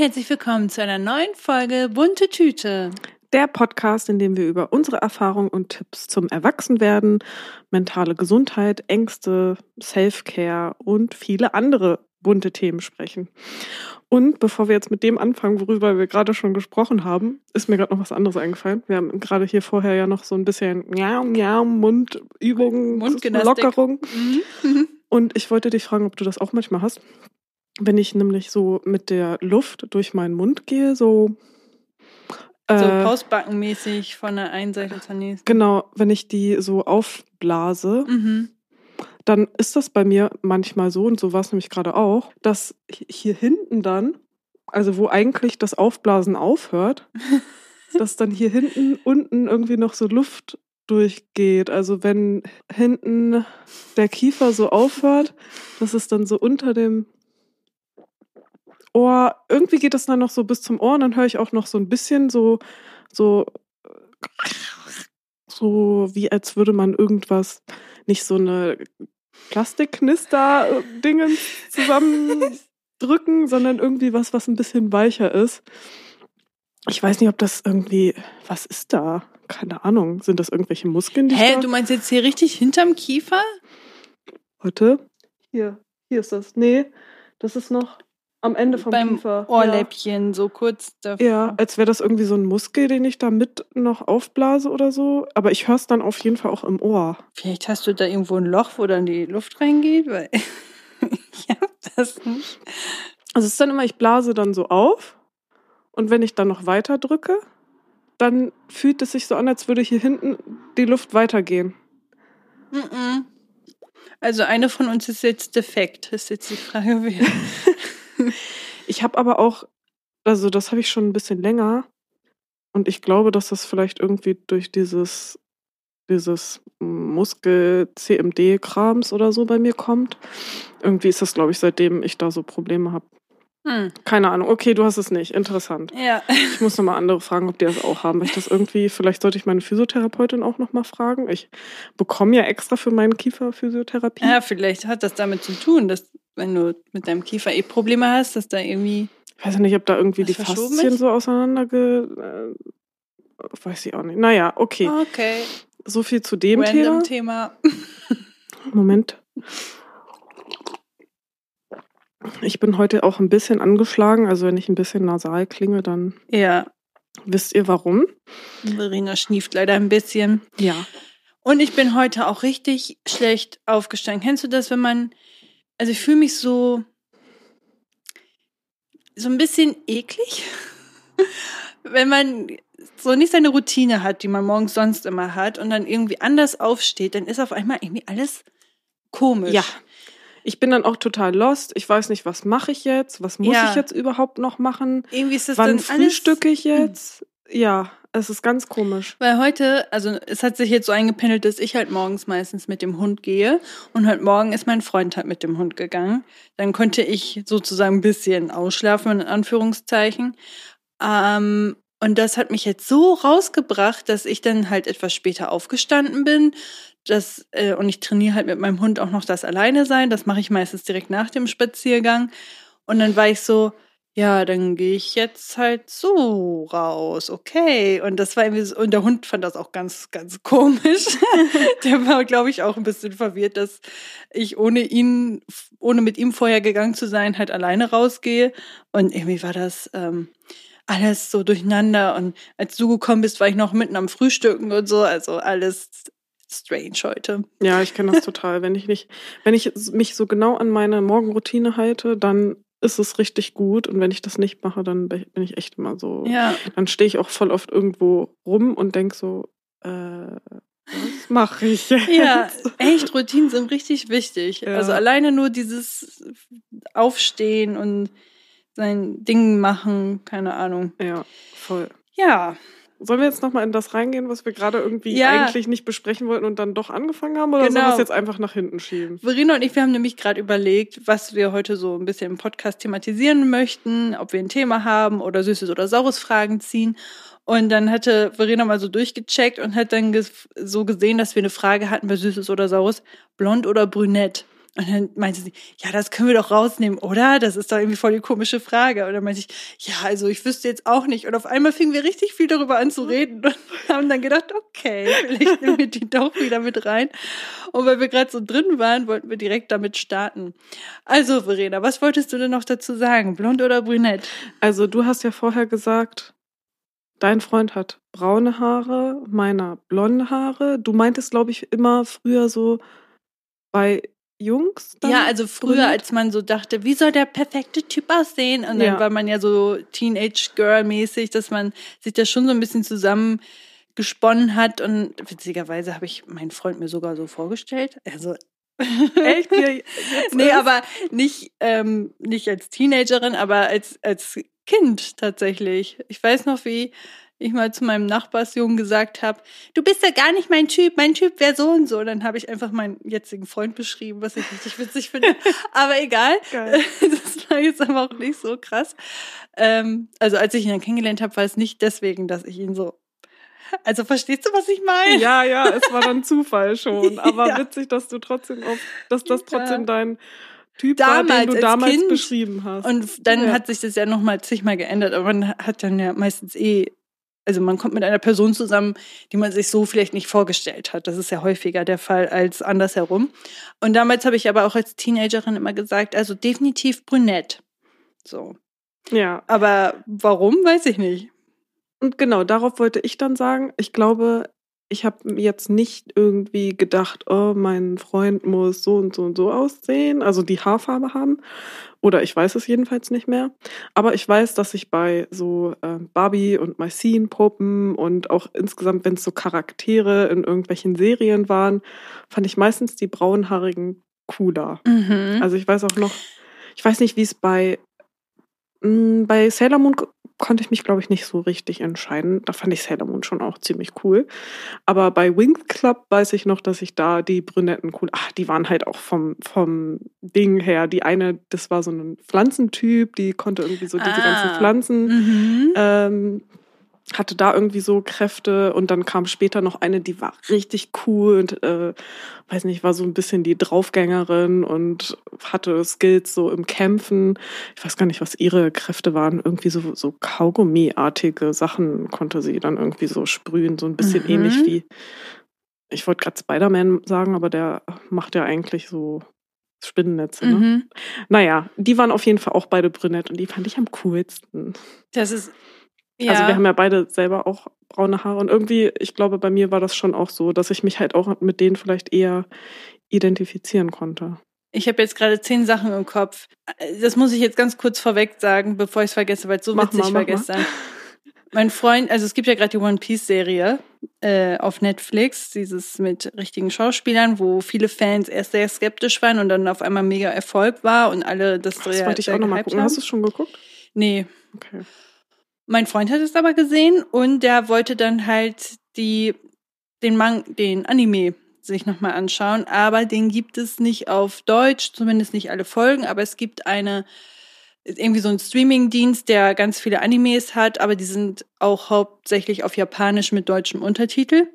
herzlich willkommen zu einer neuen Folge Bunte Tüte. Der Podcast, in dem wir über unsere Erfahrungen und Tipps zum Erwachsenwerden, mentale Gesundheit, Ängste, Self-Care und viele andere bunte Themen sprechen. Und bevor wir jetzt mit dem anfangen, worüber wir gerade schon gesprochen haben, ist mir gerade noch was anderes eingefallen. Wir haben gerade hier vorher ja noch so ein bisschen Miau, Miau, Mundübungen. Lockerung. Mhm. Und ich wollte dich fragen, ob du das auch manchmal hast. Wenn ich nämlich so mit der Luft durch meinen Mund gehe, so. So äh, Pausbackenmäßig von der einen Seite zur nächsten. Genau, wenn ich die so aufblase, Mhm. dann ist das bei mir manchmal so, und so war es nämlich gerade auch, dass hier hinten dann, also wo eigentlich das Aufblasen aufhört, dass dann hier hinten unten irgendwie noch so Luft durchgeht. Also wenn hinten der Kiefer so aufhört, dass es dann so unter dem Ohr, irgendwie geht das dann noch so bis zum Ohr und dann höre ich auch noch so ein bisschen so, so, so wie als würde man irgendwas, nicht so eine Plastikknister-Dingen zusammendrücken, sondern irgendwie was, was ein bisschen weicher ist. Ich weiß nicht, ob das irgendwie, was ist da? Keine Ahnung. Sind das irgendwelche Muskeln, die ich Hä, da du meinst jetzt hier richtig hinterm Kiefer? Warte. Hier, hier ist das. Nee, das ist noch am Ende vom Beim Kiefer. Ohrläppchen, so kurz davor. Ja. ja, als wäre das irgendwie so ein Muskel, den ich da mit noch aufblase oder so. Aber ich höre es dann auf jeden Fall auch im Ohr. Vielleicht hast du da irgendwo ein Loch, wo dann die Luft reingeht, weil ich hab das nicht. Also es ist dann immer, ich blase dann so auf. Und wenn ich dann noch weiter drücke, dann fühlt es sich so an, als würde hier hinten die Luft weitergehen. Mhm. Also eine von uns ist jetzt defekt, ist jetzt die Frage, wer. Ich habe aber auch, also das habe ich schon ein bisschen länger. Und ich glaube, dass das vielleicht irgendwie durch dieses, dieses Muskel-CMD-Krams oder so bei mir kommt. Irgendwie ist das, glaube ich, seitdem ich da so Probleme habe. Hm. Keine Ahnung. Okay, du hast es nicht. Interessant. Ja. Ich muss nochmal andere fragen, ob die das auch haben. Weil ich das irgendwie, vielleicht sollte ich meine Physiotherapeutin auch nochmal fragen. Ich bekomme ja extra für meinen Kiefer Physiotherapie. ja, vielleicht hat das damit zu tun, dass wenn du mit deinem Kiefer eh Probleme hast, dass da irgendwie. Ich weiß ja nicht, ob da irgendwie die Faszien ist? so auseinanderge... Äh, weiß ich auch nicht. Naja, okay. Okay. So viel zu dem Random Thema. Thema. Moment. Ich bin heute auch ein bisschen angeschlagen. Also wenn ich ein bisschen nasal klinge, dann Ja. wisst ihr warum. Verena schnieft leider ein bisschen. Ja. Und ich bin heute auch richtig schlecht aufgestanden. Kennst du das, wenn man. Also ich fühle mich so. so ein bisschen eklig. wenn man so nicht seine Routine hat, die man morgens sonst immer hat und dann irgendwie anders aufsteht, dann ist auf einmal irgendwie alles komisch. Ja. Ich bin dann auch total lost. Ich weiß nicht, was mache ich jetzt? Was muss Ja. ich jetzt überhaupt noch machen? Irgendwie ist das Wann dann frühstücke ich jetzt? Ja, es ist ganz komisch. Weil heute, also es hat sich jetzt so eingependelt, dass ich halt morgens meistens mit dem Hund gehe und heute Morgen ist mein Freund halt mit dem Hund gegangen. Dann konnte ich sozusagen ein bisschen ausschlafen, in Anführungszeichen. Ähm, und das hat mich jetzt so rausgebracht, dass ich dann halt etwas später aufgestanden bin. Das, äh, und ich trainiere halt mit meinem Hund auch noch das Alleine sein. Das mache ich meistens direkt nach dem Spaziergang. Und dann war ich so, ja, dann gehe ich jetzt halt so raus, okay. Und das war irgendwie so, und der Hund fand das auch ganz, ganz komisch. der war, glaube ich, auch ein bisschen verwirrt, dass ich ohne ihn, ohne mit ihm vorher gegangen zu sein, halt alleine rausgehe. Und irgendwie war das ähm, alles so durcheinander. Und als du gekommen bist, war ich noch mitten am Frühstücken und so. Also alles strange heute. Ja, ich kenne das total. Wenn ich nicht, wenn ich mich so genau an meine Morgenroutine halte, dann ist es richtig gut. Und wenn ich das nicht mache, dann bin ich echt immer so. Ja. Dann stehe ich auch voll oft irgendwo rum und denk so, äh, was mache ich jetzt? Ja, echt, Routinen sind richtig wichtig. Ja. Also alleine nur dieses Aufstehen und sein Ding machen, keine Ahnung. Ja, voll. Ja, Sollen wir jetzt nochmal in das reingehen, was wir gerade irgendwie Ja. eigentlich nicht besprechen wollten und dann doch angefangen haben? Oder sollen Genau. wir es jetzt einfach nach hinten schieben? Verena und ich, wir haben nämlich gerade überlegt, was wir heute so ein bisschen im Podcast thematisieren möchten, ob wir ein Thema haben oder Süßes oder Saures Fragen ziehen. Und dann hatte Verena mal so durchgecheckt und hat dann so gesehen, dass wir eine Frage hatten bei Süßes oder Saures, blond oder brünett. Und dann meinte sie, ja, das können wir doch rausnehmen, oder? Das ist doch irgendwie voll die komische Frage. Und dann meinte ich, ja, also ich wüsste jetzt auch nicht. Und auf einmal fingen wir richtig viel darüber an zu reden und haben dann gedacht, okay, vielleicht nehmen wir die doch wieder mit rein. Und weil wir gerade so drin waren, wollten wir direkt damit starten. Also, Verena, was wolltest du denn noch dazu sagen? Blond oder brünett? Also, du hast ja vorher gesagt, dein Freund hat braune Haare, meiner blonde Haare. Du meintest, glaube ich, immer früher so bei Jungs? ja, also früher, als man so dachte, wie soll der perfekte Typ aussehen? Und dann ja. war man ja so Teenage-Girl-mäßig, dass man sich das schon so ein bisschen zusammen gesponnen hat. Und witzigerweise habe ich meinen Freund mir sogar so vorgestellt. Also Echt? nee, aber nicht, ähm, nicht als Teenagerin, aber als, als Kind tatsächlich. Ich weiß noch, wie ich mal zu meinem Nachbarsjungen gesagt habe, du bist ja gar nicht mein Typ, mein Typ wäre so und so. dann habe ich einfach meinen jetzigen Freund beschrieben, was ich richtig witzig finde. Aber egal, Geil. das war jetzt aber auch nicht so krass. Ähm, also als ich ihn dann kennengelernt habe, war es nicht deswegen, dass ich ihn so also verstehst du, was ich meine? Ja, ja, es war dann Zufall schon. Aber ja. witzig, dass du trotzdem auf, dass das trotzdem dein Typ damals, war, den du damals kind. beschrieben hast. Und dann ja. hat sich das ja nochmal zigmal geändert, aber man hat dann ja meistens eh, also man kommt mit einer Person zusammen, die man sich so vielleicht nicht vorgestellt hat. Das ist ja häufiger der Fall als andersherum. Und damals habe ich aber auch als Teenagerin immer gesagt, also definitiv brünett. So. Ja. Aber warum, weiß ich nicht. Und genau, darauf wollte ich dann sagen, ich glaube, ich habe jetzt nicht irgendwie gedacht, oh, mein Freund muss so und so und so aussehen, also die Haarfarbe haben. Oder ich weiß es jedenfalls nicht mehr. Aber ich weiß, dass ich bei so äh, Barbie und My Puppen und auch insgesamt, wenn es so Charaktere in irgendwelchen Serien waren, fand ich meistens die braunhaarigen cooler. Mhm. Also ich weiß auch noch, ich weiß nicht, wie es bei hm, bei Sailor Moon konnte ich mich, glaube ich, nicht so richtig entscheiden. Da fand ich Sailor Moon schon auch ziemlich cool. Aber bei Wings Club weiß ich noch, dass ich da die Brünetten cool. Ach, die waren halt auch vom, vom Ding her. Die eine, das war so ein Pflanzentyp, die konnte irgendwie so diese ah. ganzen Pflanzen mhm. ähm, hatte da irgendwie so Kräfte und dann kam später noch eine, die war richtig cool und äh, weiß nicht, war so ein bisschen die Draufgängerin und hatte Skills so im Kämpfen. Ich weiß gar nicht, was ihre Kräfte waren. Irgendwie so, so Kaugummi-artige Sachen konnte sie dann irgendwie so sprühen, so ein bisschen mhm. ähnlich wie, ich wollte gerade Spider-Man sagen, aber der macht ja eigentlich so Spinnennetze. Ne? Mhm. Naja, die waren auf jeden Fall auch beide brünett und die fand ich am coolsten. Das ist ja. Also wir haben ja beide selber auch braune Haare und irgendwie, ich glaube, bei mir war das schon auch so, dass ich mich halt auch mit denen vielleicht eher identifizieren konnte. Ich habe jetzt gerade zehn Sachen im Kopf. Das muss ich jetzt ganz kurz vorweg sagen, bevor ich es vergesse, weil es so mach witzig mal, war gestern. Mein Freund, also es gibt ja gerade die One Piece Serie äh, auf Netflix, dieses mit richtigen Schauspielern, wo viele Fans erst sehr skeptisch waren und dann auf einmal mega Erfolg war und alle das Das wollte ich auch nochmal gucken. Haben. Hast du es schon geguckt? Nee. Okay. Mein Freund hat es aber gesehen und der wollte dann halt die, den, Man den Anime sich nochmal anschauen, aber den gibt es nicht auf Deutsch, zumindest nicht alle Folgen, aber es gibt eine, irgendwie so ein Streaming-Dienst, der ganz viele Animes hat, aber die sind auch hauptsächlich auf Japanisch mit deutschem Untertitel.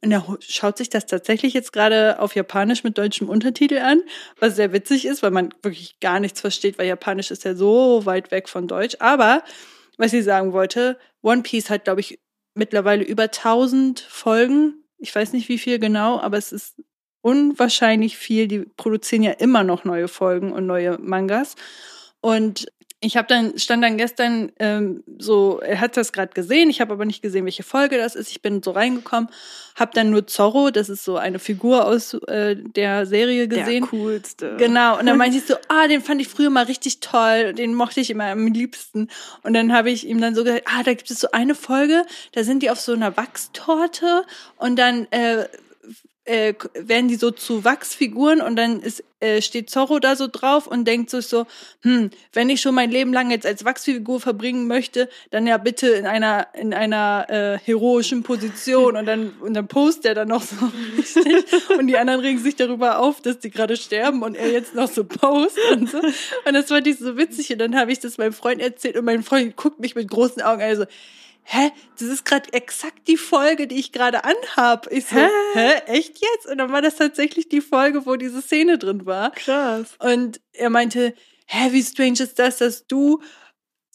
Und er schaut sich das tatsächlich jetzt gerade auf Japanisch mit deutschem Untertitel an, was sehr witzig ist, weil man wirklich gar nichts versteht, weil Japanisch ist ja so weit weg von Deutsch. Aber was ich sagen wollte, One Piece hat, glaube ich, mittlerweile über 1000 Folgen. Ich weiß nicht wie viel genau, aber es ist unwahrscheinlich viel. Die produzieren ja immer noch neue Folgen und neue Mangas. Und ich habe dann stand dann gestern ähm, so, er hat das gerade gesehen, ich habe aber nicht gesehen, welche Folge das ist. Ich bin so reingekommen, habe dann nur Zorro, das ist so eine Figur aus äh, der Serie gesehen. Der coolste. Genau. Und dann meinte ich so, ah, den fand ich früher mal richtig toll, den mochte ich immer am liebsten. Und dann habe ich ihm dann so gesagt, ah, da gibt es so eine Folge, da sind die auf so einer Wachstorte und dann äh, äh, werden die so zu Wachsfiguren und dann ist, äh, steht Zorro da so drauf und denkt sich so, hm, wenn ich schon mein Leben lang jetzt als Wachsfigur verbringen möchte, dann ja bitte in einer in einer äh, heroischen Position und dann und dann post er dann noch so richtig und die anderen regen sich darüber auf, dass die gerade sterben und er jetzt noch so post und so. Und das fand ich so witzig und dann habe ich das meinem Freund erzählt und mein Freund guckt mich mit großen Augen also hä, das ist gerade exakt die Folge, die ich gerade anhab. Ich so, Hä? hä? echt jetzt? Und dann war das tatsächlich die Folge, wo diese Szene drin war. Krass. Und er meinte, hä, wie strange ist das, dass du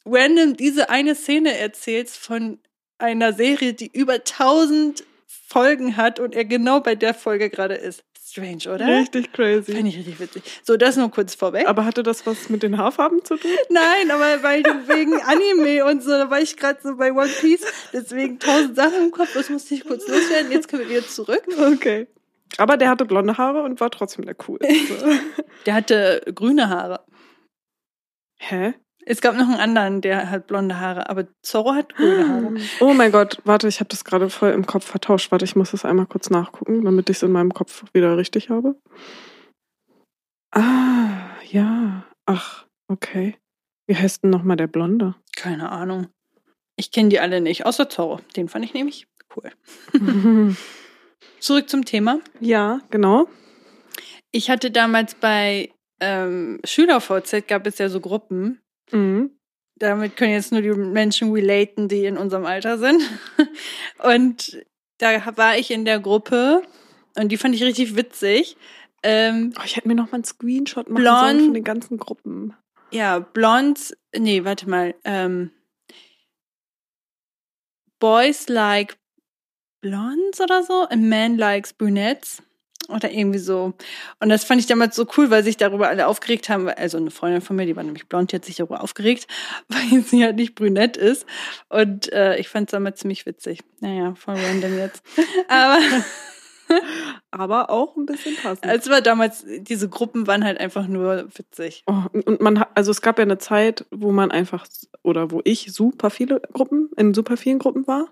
random diese eine Szene erzählst von einer Serie, die über tausend Folgen hat und er genau bei der Folge gerade ist. Strange, oder? Richtig crazy. Finde ich richtig witzig. So, das nur kurz vorweg. Aber hatte das was mit den Haarfarben zu tun? Nein, aber weil du wegen Anime und so, da war ich gerade so bei One Piece, deswegen tausend Sachen im Kopf, das musste ich kurz loswerden. Jetzt können wir wieder zurück. Okay. Aber der hatte blonde Haare und war trotzdem der coolste. Der hatte grüne Haare. Hä? Es gab noch einen anderen, der hat blonde Haare, aber Zorro hat grüne Haare. Oh mein Gott, warte, ich habe das gerade voll im Kopf vertauscht. Warte, ich muss das einmal kurz nachgucken, damit ich es in meinem Kopf wieder richtig habe. Ah, ja. Ach, okay. Wie heißt denn nochmal der Blonde? Keine Ahnung. Ich kenne die alle nicht, außer Zorro. Den fand ich nämlich cool. Zurück zum Thema. ja, genau. Ich hatte damals bei ähm, SchülerVZ gab es ja so Gruppen. Mhm. Damit können jetzt nur die Menschen relaten, die in unserem Alter sind. Und da war ich in der Gruppe und die fand ich richtig witzig. Ähm, Oh, ich hätte mir noch mal einen Screenshot machen Blond. sollen von den ganzen Gruppen. ja, Blondes, nee, warte mal. Ähm, Boys like Blondes oder so, a man likes brunettes oder irgendwie so. Und das fand ich damals so cool, weil sich darüber alle aufgeregt haben. Also eine Freundin von mir, die war nämlich blond, die hat sich darüber aufgeregt, weil sie halt nicht brünett ist. Und äh, ich fand es damals ziemlich witzig. Naja, voll random jetzt. Aber Aber auch ein bisschen passend. es war damals, diese Gruppen waren halt einfach nur witzig. Oh, und man also es gab ja eine Zeit, wo man einfach, oder wo ich super viele Gruppen, in super vielen Gruppen war.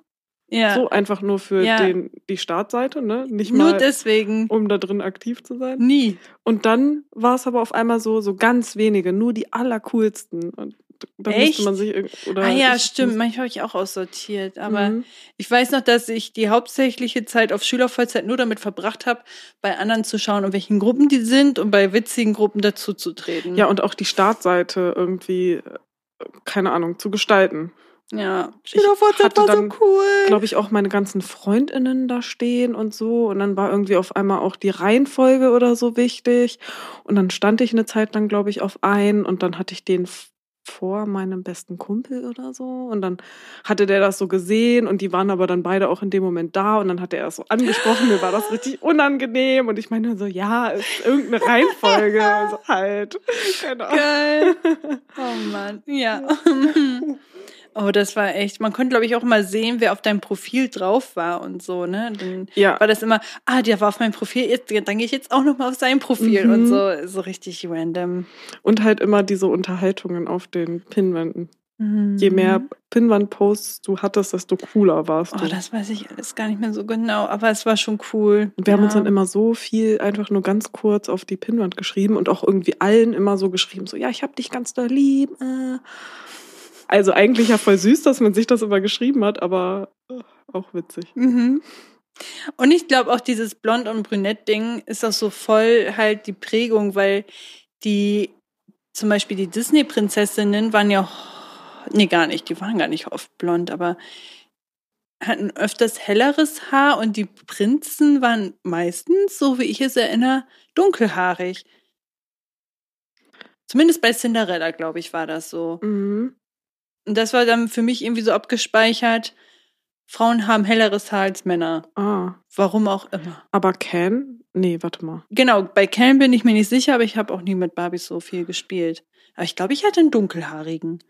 Ja, So einfach nur für Ja. den, die Startseite, ne? Nicht nur mal, deswegen um da drin aktiv zu sein. nie. Und dann war es aber auf einmal so, so ganz wenige, nur die allercoolsten. Und da Echt? man sich oder ah ja, ich stimmt. Manchmal habe ich auch aussortiert. Aber Mhm. ich weiß noch, dass ich die hauptsächliche Zeit auf Schülervollzeit nur damit verbracht habe, bei anderen zu schauen, in welchen Gruppen die sind und bei witzigen Gruppen dazu zu treten. Ja, und auch die Startseite irgendwie, äh, keine Ahnung, zu gestalten. Ja. Ich Schülervollzeit hatte war dann, so cool. Glaube ich, auch meine ganzen FreundInnen da stehen und so. Und dann war irgendwie auf einmal auch die Reihenfolge oder so wichtig. Und dann stand ich eine Zeit lang, glaube ich, auf ein und dann hatte ich den vor meinem besten Kumpel oder so. Und dann hatte der das so gesehen und die waren aber dann beide auch in dem Moment da und dann hat er es so angesprochen. Mir war das richtig unangenehm und ich meine so, ja, ist irgendeine Reihenfolge. Also halt. Ahnung. Geil. Oh Mann. Ja. Oh, das war echt. Man konnte, glaube ich, auch mal sehen, wer auf deinem Profil drauf war und so, ne? Dann Ja, war das immer, ah, der war auf meinem Profil, jetzt, dann gehe ich jetzt auch noch mal auf sein Profil Mhm. und so, so richtig random. und halt immer diese Unterhaltungen auf den Pinwänden. Je Mhm. mehr Pinwand-Posts du hattest, desto cooler warst du. Oh, das weiß ich alles gar nicht mehr so genau, aber es war schon cool. und wir haben uns Ja. dann immer so viel einfach nur ganz kurz auf die Pinnwand geschrieben und auch irgendwie allen immer so geschrieben, so, ja, ich hab dich ganz doll lieb. Äh. Also eigentlich ja voll süß, dass man sich das immer geschrieben hat, aber äh, auch witzig. Mhm. Und ich glaube auch dieses Blond- und Brünett-Ding ist auch so voll halt die Prägung, weil die, zum Beispiel die Disney-Prinzessinnen waren ja, nee, gar nicht, die waren gar nicht oft blond, aber hatten öfters helleres Haar und die Prinzen waren meistens, so wie ich es erinnere, dunkelhaarig. Zumindest bei Cinderella, glaube ich, war das so. Mhm. Und das war dann für mich irgendwie so abgespeichert. Frauen haben helleres Haar als Männer. Ah, Warum auch immer. aber Ken? Nee, warte mal. Genau, bei Ken bin ich mir nicht sicher, aber ich habe auch nie mit Barbies so viel gespielt. Aber ich glaube, ich hatte einen dunkelhaarigen.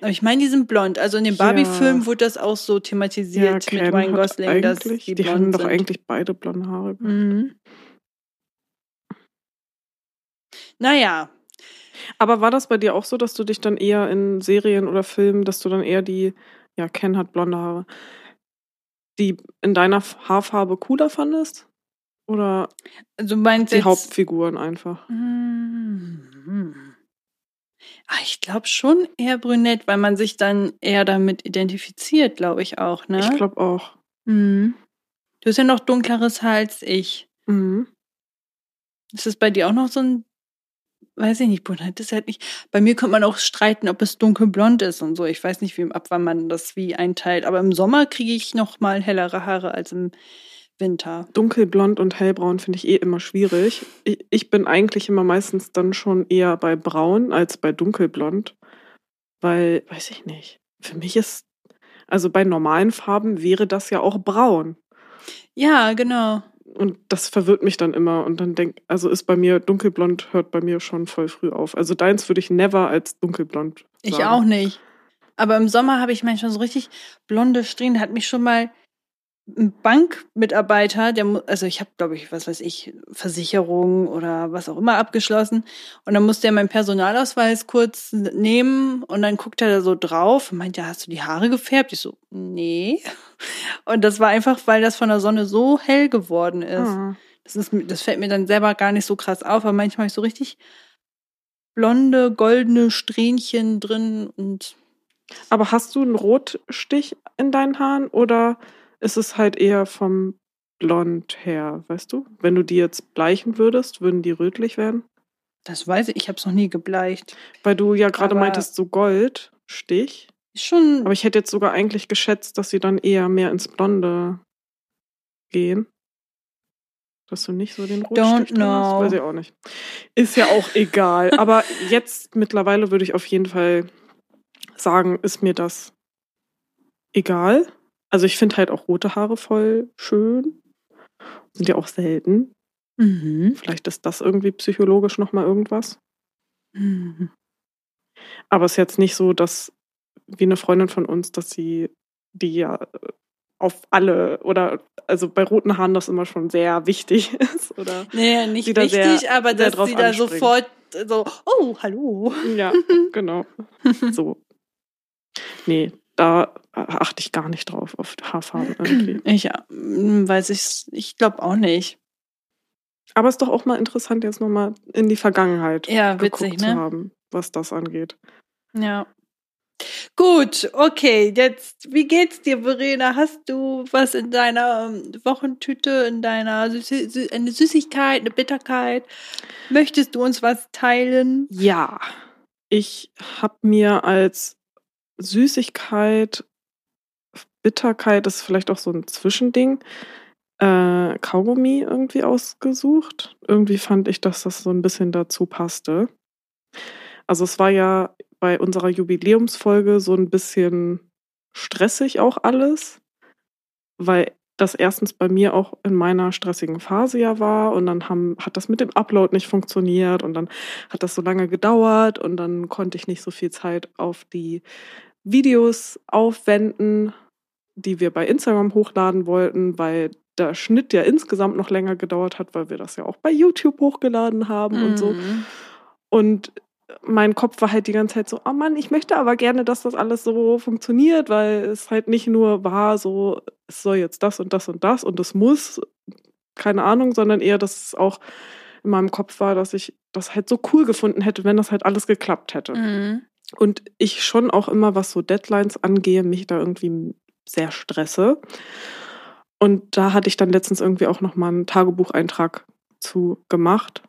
Aber ich meine, die sind blond. Also in dem Ja. Barbie-Film wurde das auch so thematisiert mit Ken Ryan Gosling, dass die, die hatten doch sind. eigentlich beide blonde Haare. Mhm. Naja, Aber war das bei dir auch so, dass du dich dann eher in Serien oder Filmen, dass du dann eher die, ja, Ken hat blonde Haare, die in deiner Haarfarbe cooler fandest? Oder also meinst die jetzt, Hauptfiguren einfach? Mhm. Ah, ich glaube schon eher brünett, weil man sich dann eher damit identifiziert, glaube ich auch, ne? Ich glaube auch. Mhm. Du hast ja noch dunkleres Haar als ich. Mhm. Ist das bei dir auch noch so ein weiß ich nicht, Brunette ist halt nicht. Bei mir könnte man auch streiten, ob es dunkelblond ist und so. Ich weiß nicht, wie ab wann man das wie einteilt. Aber im Sommer kriege ich noch mal hellere Haare als im Winter. Dunkelblond und hellbraun finde ich eh immer schwierig. Ich, ich bin eigentlich immer meistens dann schon eher bei braun als bei dunkelblond. Weil, weiß ich nicht. Für mich ist, also bei normalen Farben wäre das ja auch braun. Ja, genau. Und das verwirrt mich dann immer. Und dann denk, also ist bei mir dunkelblond, hört bei mir schon voll früh auf. Also deins würde ich never als dunkelblond. Sagen. Ich auch nicht. Aber im Sommer habe ich manchmal so richtig blonde Strähnen. Hat mich schon mal ein Bankmitarbeiter, der, also ich habe, glaube ich, was weiß ich, Versicherung oder was auch immer abgeschlossen. Und dann musste er meinen Personalausweis kurz nehmen und dann guckt er da so drauf und meint, ja, hast du die Haare gefärbt? Ich so, nee. Und das war einfach, weil das von der Sonne so hell geworden ist. Mhm. Das, ist das fällt mir dann selber gar nicht so krass auf, aber manchmal habe ich so richtig blonde, goldene Strähnchen drin und. Aber hast du einen Rotstich in deinen Haaren oder ist es halt eher vom Blond her, weißt du? Wenn du die jetzt bleichen würdest, würden die rötlich werden? Das weiß ich, ich habe es noch nie gebleicht. Weil du ja gerade meintest, so Goldstich. Schon. Aber ich hätte jetzt sogar eigentlich geschätzt, dass sie dann eher mehr ins Blonde gehen. Dass du nicht so den Rotstich Don't know. Hast, weiß ich auch nicht. Ist ja auch egal. Aber jetzt mittlerweile würde ich auf jeden Fall sagen, ist mir das egal. Also ich finde halt auch rote Haare voll schön. Sind ja auch selten. Mhm. Vielleicht ist das irgendwie psychologisch nochmal irgendwas. Mhm. Aber es ist jetzt nicht so, dass wie eine Freundin von uns, dass sie die ja auf alle oder also bei roten Haaren das immer schon sehr wichtig ist oder nee, nicht wichtig, sehr, aber dass sie da sofort so oh hallo ja genau so nee da achte ich gar nicht drauf, auf Haarfarben irgendwie. Ich hm, weiß ich, ich glaube auch nicht. Aber es ist doch auch mal interessant, jetzt nochmal in die Vergangenheit ja, witzig, ne? zu haben, was das angeht. Ja. Gut, okay, jetzt, wie geht's dir, Verena? Hast du was in deiner ähm, Wochentüte, in deiner Süß eine Süßigkeit, eine Bitterkeit? Möchtest du uns was teilen? Ja, ich habe mir als Süßigkeit, Bitterkeit ist vielleicht auch so ein Zwischending. Äh, Kaugummi irgendwie ausgesucht. Irgendwie fand ich, dass das so ein bisschen dazu passte. Also es war ja bei unserer Jubiläumsfolge so ein bisschen stressig auch alles, weil das erstens bei mir auch in meiner stressigen Phase ja war und dann haben, hat das mit dem Upload nicht funktioniert und dann hat das so lange gedauert und dann konnte ich nicht so viel Zeit auf die Videos aufwenden, die wir bei Instagram hochladen wollten, weil der Schnitt ja insgesamt noch länger gedauert hat, weil wir das ja auch bei YouTube hochgeladen haben mhm. und so. Mhm. Und mein Kopf war halt die ganze Zeit so, oh Mann, ich möchte aber gerne, dass das alles so funktioniert, weil es halt nicht nur war so, es soll jetzt das und das und das und es muss, keine Ahnung, sondern eher, dass es auch in meinem Kopf war, dass ich das halt so cool gefunden hätte, wenn das halt alles geklappt hätte. Mhm. Und ich schon auch immer, was so Deadlines angehe, mich da irgendwie sehr stresse. Und da hatte ich dann letztens irgendwie auch nochmal einen Tagebucheintrag zu gemacht,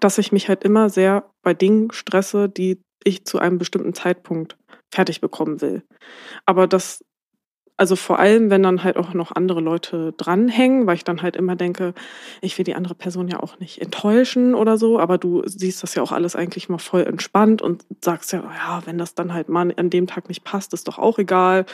dass ich mich halt immer sehr bei Dingen stresse, die ich zu einem bestimmten Zeitpunkt fertig bekommen will. Aber das also vor allem, wenn dann halt auch noch andere Leute dranhängen, weil ich dann halt immer denke, ich will die andere Person ja auch nicht enttäuschen oder so, aber du siehst das ja auch alles eigentlich mal voll entspannt und sagst ja, ja, wenn das dann halt mal an dem Tag nicht passt, ist doch auch egal.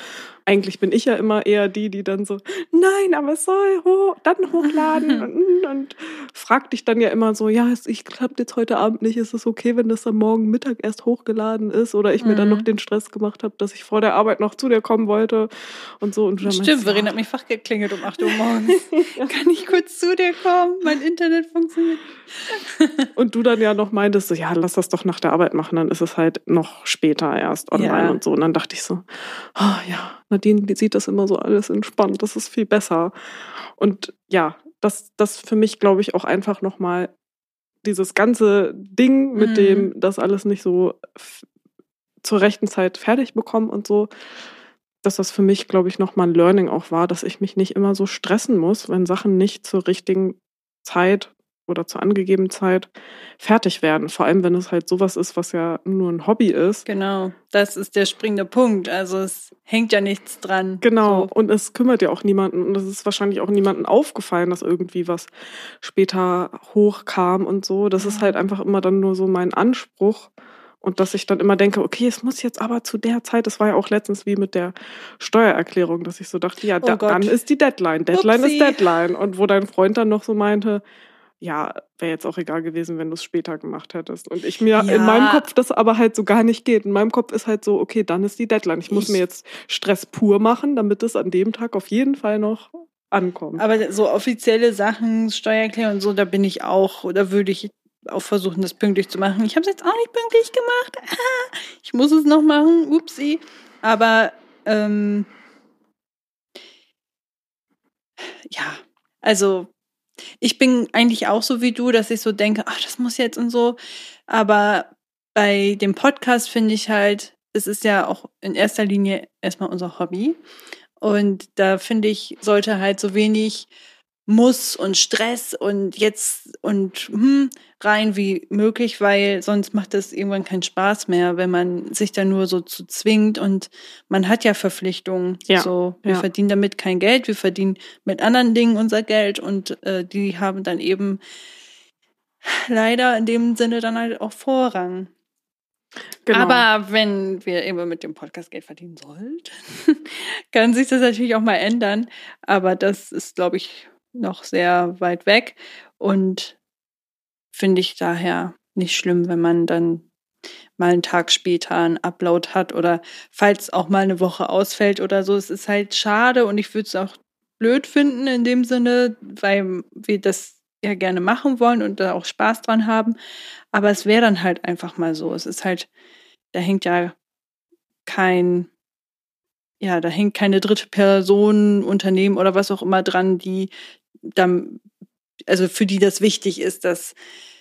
Eigentlich bin ich ja immer eher die, die dann so, nein, aber es soll ho dann hochladen und, und frag dich dann ja immer so, ja, ich klappt jetzt heute Abend nicht, ist es okay, wenn das dann morgen Mittag erst hochgeladen ist oder ich mir dann noch mhm. den Stress gemacht habe, dass ich vor der Arbeit noch zu dir kommen wollte und so. Und Stimmt, meinst, Verena hat mich Fach geklingelt um 8 Uhr morgens. Kann ich kurz zu dir kommen? Mein Internet funktioniert. und du dann ja noch meintest, so, ja, lass das doch nach der Arbeit machen, dann ist es halt noch später erst online ja. und so. Und dann dachte ich so, oh, ja, Nadine die sieht das immer so alles entspannt, das ist viel besser. Und ja, das, das für mich, glaube ich, auch einfach nochmal dieses ganze Ding mit mhm. dem, das alles nicht so zur rechten Zeit fertig bekommen und so, dass das für mich, glaube ich, nochmal ein Learning auch war, dass ich mich nicht immer so stressen muss, wenn Sachen nicht zur richtigen Zeit oder zur angegebenen Zeit fertig werden. Vor allem, wenn es halt sowas ist, was ja nur ein Hobby ist. Genau, das ist der springende Punkt. Also es hängt ja nichts dran. Genau, so. und es kümmert ja auch niemanden. Und es ist wahrscheinlich auch niemandem aufgefallen, dass irgendwie was später hochkam und so. Das ja. ist halt einfach immer dann nur so mein Anspruch. Und dass ich dann immer denke, okay, es muss jetzt aber zu der Zeit, das war ja auch letztens wie mit der Steuererklärung, dass ich so dachte, ja, oh da, dann ist die Deadline. Deadline Upsi. ist Deadline. Und wo dein Freund dann noch so meinte, ja, wäre jetzt auch egal gewesen, wenn du es später gemacht hättest. Und ich mir ja. in meinem Kopf das aber halt so gar nicht geht. In meinem Kopf ist halt so, okay, dann ist die Deadline. Ich muss ich, mir jetzt Stress pur machen, damit es an dem Tag auf jeden Fall noch ankommt. Aber so offizielle Sachen, Steuererklärung und so, da bin ich auch, oder würde ich auch versuchen, das pünktlich zu machen. Ich habe es jetzt auch nicht pünktlich gemacht. ich muss es noch machen. Upsi. Aber ähm, ja, also ich bin eigentlich auch so wie du, dass ich so denke, ach, das muss jetzt und so. Aber bei dem Podcast finde ich halt, es ist ja auch in erster Linie erstmal unser Hobby. Und da finde ich, sollte halt so wenig muss und Stress und jetzt und hm, rein wie möglich, weil sonst macht das irgendwann keinen Spaß mehr, wenn man sich da nur so zu zwingt und man hat ja Verpflichtungen. Ja, so, wir ja. verdienen damit kein Geld, wir verdienen mit anderen Dingen unser Geld und äh, die haben dann eben leider in dem Sinne dann halt auch Vorrang. Genau. Aber wenn wir eben mit dem Podcast Geld verdienen sollten, kann sich das natürlich auch mal ändern. Aber das ist, glaube ich, noch sehr weit weg und finde ich daher nicht schlimm, wenn man dann mal einen Tag später einen Upload hat oder falls auch mal eine Woche ausfällt oder so. Es ist halt schade und ich würde es auch blöd finden in dem Sinne, weil wir das ja gerne machen wollen und da auch Spaß dran haben. Aber es wäre dann halt einfach mal so. Es ist halt, da hängt ja kein, ja, da hängt keine dritte Person, Unternehmen oder was auch immer dran, die dann, also für die das wichtig ist, dass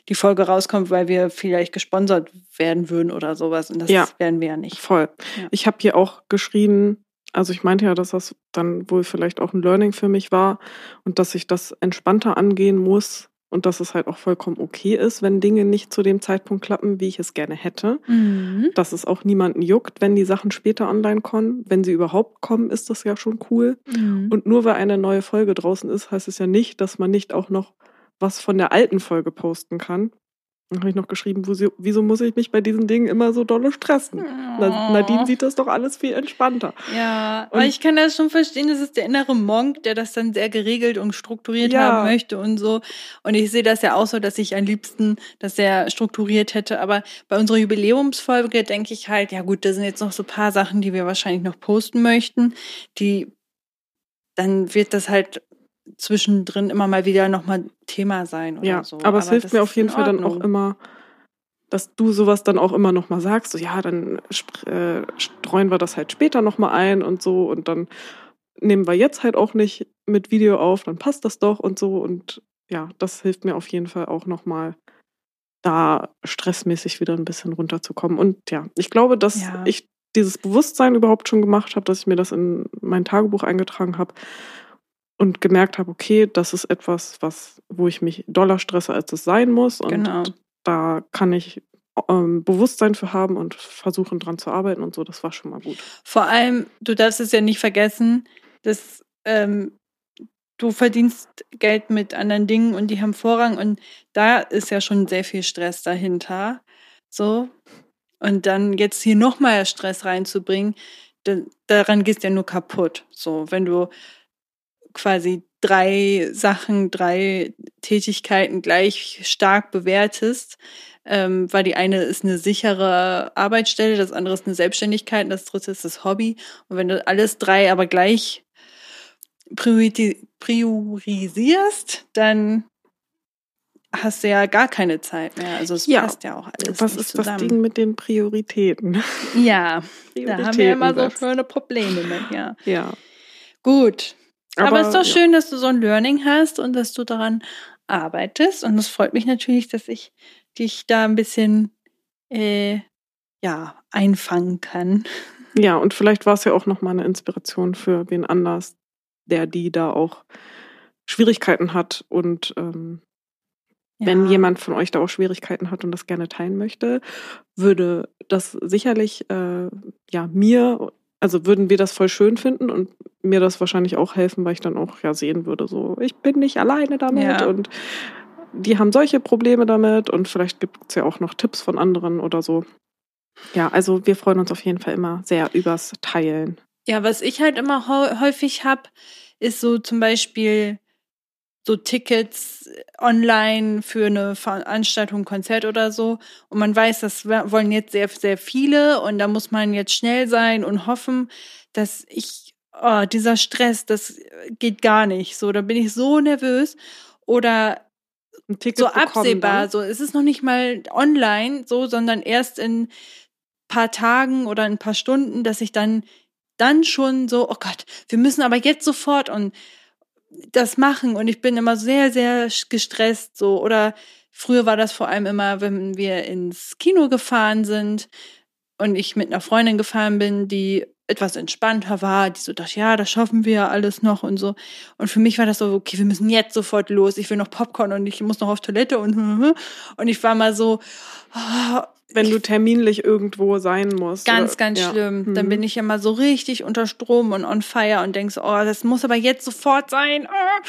die Folge rauskommt, weil wir vielleicht gesponsert werden würden oder sowas. Und das ja, werden wir ja nicht. Voll. Ja. Ich habe hier auch geschrieben, also ich meinte ja, dass das dann wohl vielleicht auch ein Learning für mich war und dass ich das entspannter angehen muss, und dass es halt auch vollkommen okay ist, wenn Dinge nicht zu dem Zeitpunkt klappen, wie ich es gerne hätte. Mhm. Dass es auch niemanden juckt, wenn die Sachen später online kommen. Wenn sie überhaupt kommen, ist das ja schon cool. Mhm. Und nur weil eine neue Folge draußen ist, heißt es ja nicht, dass man nicht auch noch was von der alten Folge posten kann. Dann habe ich noch geschrieben, wieso muss ich mich bei diesen Dingen immer so dolle stressen? Oh. Nadine sieht das doch alles viel entspannter. Ja, und aber ich kann das schon verstehen, das ist der innere Monk, der das dann sehr geregelt und strukturiert ja. haben möchte und so. Und ich sehe das ja auch so, dass ich am liebsten das sehr strukturiert hätte. Aber bei unserer Jubiläumsfolge denke ich halt, ja gut, da sind jetzt noch so ein paar Sachen, die wir wahrscheinlich noch posten möchten, die dann wird das halt zwischendrin immer mal wieder nochmal Thema sein oder ja, so. Aber, aber es hilft mir auf jeden Fall dann auch immer, dass du sowas dann auch immer nochmal sagst, so ja, dann äh, streuen wir das halt später nochmal ein und so und dann nehmen wir jetzt halt auch nicht mit Video auf, dann passt das doch und so und ja, das hilft mir auf jeden Fall auch nochmal da stressmäßig wieder ein bisschen runterzukommen. Und ja, ich glaube, dass ja. ich dieses Bewusstsein überhaupt schon gemacht habe, dass ich mir das in mein Tagebuch eingetragen habe, und gemerkt habe, okay, das ist etwas, was, wo ich mich doller stresse, als es sein muss. Und genau. da kann ich ähm, Bewusstsein für haben und versuchen dran zu arbeiten und so, das war schon mal gut. Vor allem, du darfst es ja nicht vergessen, dass ähm, du verdienst Geld mit anderen Dingen und die haben Vorrang und da ist ja schon sehr viel Stress dahinter. So. Und dann jetzt hier nochmal Stress reinzubringen, daran gehst du ja nur kaputt. So, wenn du quasi drei Sachen, drei Tätigkeiten gleich stark bewertest, ähm, weil die eine ist eine sichere Arbeitsstelle, das andere ist eine Selbstständigkeit und das dritte ist das Hobby. Und wenn du alles drei aber gleich priorisierst, dann hast du ja gar keine Zeit mehr. Also es ja. passt ja auch alles. Was ist zusammen. das Ding mit den Prioritäten? Ja, Prioritäten da haben wir immer so schöne Probleme mit, ja. Ja. Gut. Aber, Aber es ist doch schön, dass du so ein Learning hast und dass du daran arbeitest. Und es freut mich natürlich, dass ich dich da ein bisschen äh, ja, einfangen kann. Ja, und vielleicht war es ja auch nochmal eine Inspiration für wen anders, der die da auch Schwierigkeiten hat und ähm, Wenn Ja. jemand von euch da auch Schwierigkeiten hat und das gerne teilen möchte, würde das sicherlich äh, ja mir, also würden wir das voll schön finden und mir das wahrscheinlich auch helfen, weil ich dann auch ja sehen würde, so ich bin nicht alleine damit Ja. und die haben solche Probleme damit und vielleicht gibt es ja auch noch Tipps von anderen oder so. Ja, also wir freuen uns auf jeden Fall immer sehr übers Teilen. Ja, was ich halt immer häufig hab, ist so zum Beispiel so Tickets online für eine Veranstaltung, Konzert oder so. Und man weiß, das wollen jetzt sehr, sehr viele und da muss man jetzt schnell sein und hoffen, dass ich, oh, dieser Stress, das geht gar nicht. So, da bin ich so nervös. Oder so bekommen absehbar. dann. So, es ist noch nicht mal online, so, sondern erst in paar Tagen oder ein paar Stunden, dass ich dann dann schon so, oh Gott, wir müssen aber jetzt sofort und das machen und ich bin immer sehr, sehr gestresst so oder früher war das vor allem immer, wenn wir ins Kino gefahren sind und ich mit einer Freundin gefahren bin, die etwas entspannter war, die so dachte, ja, das schaffen wir ja alles noch und so. Und für mich war das so, okay, wir müssen jetzt sofort los. Ich will noch Popcorn und ich muss noch auf Toilette und und ich war mal so, oh, Wenn du terminlich irgendwo sein musst. Ganz, oder- ganz ja. schlimm. Dann Mhm. bin ich immer so richtig unter Strom und on fire und denk so, oh, das muss aber jetzt sofort sein. ah.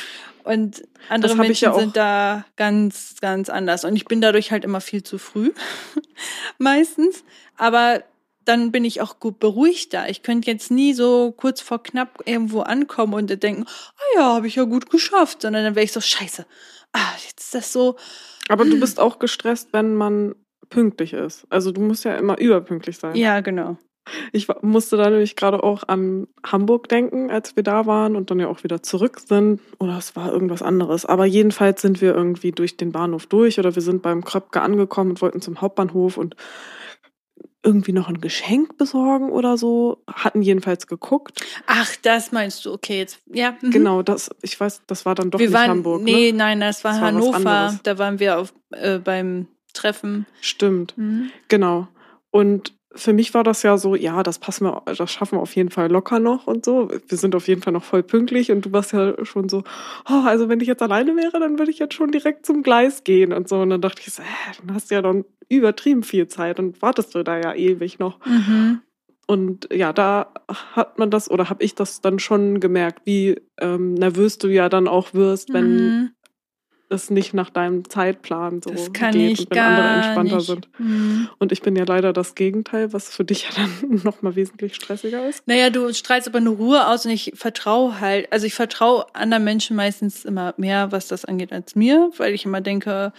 Und andere Menschen ja sind da ganz, ganz anders. Und ich bin dadurch halt immer viel zu früh. Meistens. Aber dann bin ich auch gut beruhigter. Ich könnte jetzt nie so kurz vor knapp irgendwo ankommen und denken, ah ja, habe ich ja gut geschafft. Sondern dann wäre ich so, scheiße. Ah, jetzt ist das so. Aber du bist auch gestresst, wenn man pünktlich ist. Also du musst ja immer überpünktlich sein. Ja, genau. Ich musste da nämlich gerade auch an Hamburg denken, als wir da waren und dann ja auch wieder zurück sind. Oder es war irgendwas anderes. Aber jedenfalls sind wir irgendwie durch den Bahnhof durch oder wir sind beim Kröpke angekommen und wollten zum Hauptbahnhof und irgendwie noch ein Geschenk besorgen oder so. Hatten jedenfalls geguckt. Ach, das meinst du. Okay, jetzt. Ja. mhm. Genau, das, ich weiß, das war dann doch wir nicht waren, Hamburg. Nee, Ne? nein, das war Das war Hannover. anderes. da waren wir auf, äh, beim Treffen. Stimmt. Mhm. Genau. Und für mich war das ja so, ja, das passen wir, das schaffen wir auf jeden Fall locker noch und so. Wir sind auf jeden Fall noch voll pünktlich und du warst ja schon so, oh, also wenn ich jetzt alleine wäre, dann würde ich jetzt schon direkt zum Gleis gehen und so. Und dann dachte ich so, äh, dann hast du ja dann übertrieben viel Zeit und wartest du da ja ewig noch. Mhm. Und ja, da hat man das oder habe ich das dann schon gemerkt, wie ähm, nervös du ja dann auch wirst, wenn Mhm. Es nicht nach deinem Zeitplan so Das kann geht und wenn andere entspannter nicht. sind. Mhm. Und ich bin ja leider das Gegenteil, was für dich ja dann nochmal wesentlich stressiger ist. Naja, du strahlst aber eine Ruhe aus und ich vertraue halt, also ich vertraue anderen Menschen meistens immer mehr, was das angeht, als mir, weil ich immer denke,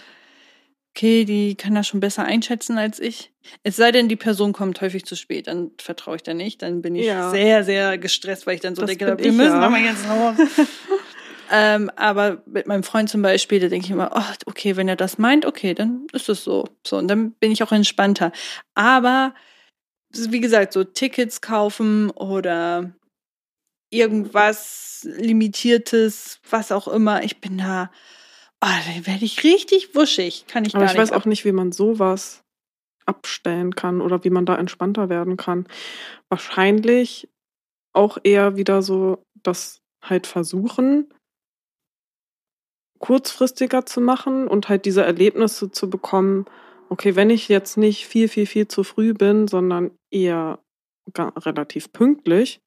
okay, die kann das schon besser einschätzen als ich. Es sei denn, die Person kommt häufig zu spät, dann vertraue ich da nicht, dann bin ich Ja. sehr, sehr gestresst, weil ich dann so Das denke, wir ich müssen ja. aber jetzt los. Ähm, aber mit meinem Freund zum Beispiel, da denke ich immer, oh, okay, wenn er das meint, okay, dann ist es so. So, und dann bin ich auch entspannter. Aber wie gesagt, so Tickets kaufen oder irgendwas Limitiertes, was auch immer. Ich bin da, oh, da werde ich richtig wuschig. Kann ich Aber gar ich nicht. weiß auch nicht, wie man sowas abstellen kann oder wie man da entspannter werden kann. Wahrscheinlich auch eher wieder so das halt versuchen, kurzfristiger zu machen und halt diese Erlebnisse zu bekommen, okay, wenn ich jetzt nicht viel, viel, viel zu früh bin, sondern eher relativ pünktlich,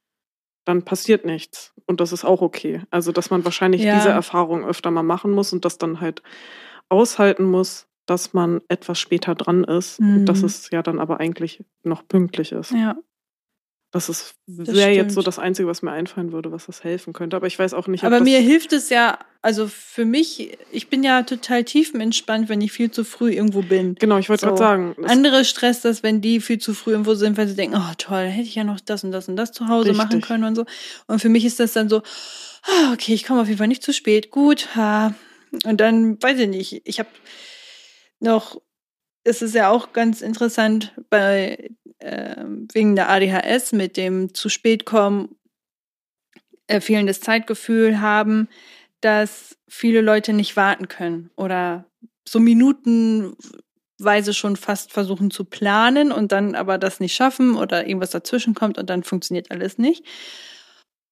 dann passiert nichts. Und das ist auch okay. Also, dass man wahrscheinlich Ja. diese Erfahrung öfter mal machen muss und das dann halt aushalten muss, dass man etwas später dran ist, Mhm. und dass es ja dann aber eigentlich noch pünktlich ist. Ja. Das ist wäre jetzt so das Einzige, was mir einfallen würde, was das helfen könnte. Aber ich weiß auch nicht, Aber mir hilft es ja, also für mich, ich bin ja total tiefenentspannt, wenn ich viel zu früh irgendwo bin. Genau, ich wollte So. gerade sagen. Andere stresst das, wenn die viel zu früh irgendwo sind, weil sie denken, oh toll, hätte ich ja noch das und das und das zu Hause machen Richtig. können und so. Und für mich ist das dann so, ah, okay, ich komme auf jeden Fall nicht zu spät, gut. Ha. Und dann, weiß ich nicht, ich habe noch, es ist ja auch ganz interessant bei ähm, wegen der ADHS mit dem zu spät kommen, äh, fehlendes Zeitgefühl haben, dass viele Leute nicht warten können oder so minutenweise schon fast versuchen zu planen und dann aber das nicht schaffen oder irgendwas dazwischen kommt und dann funktioniert alles nicht.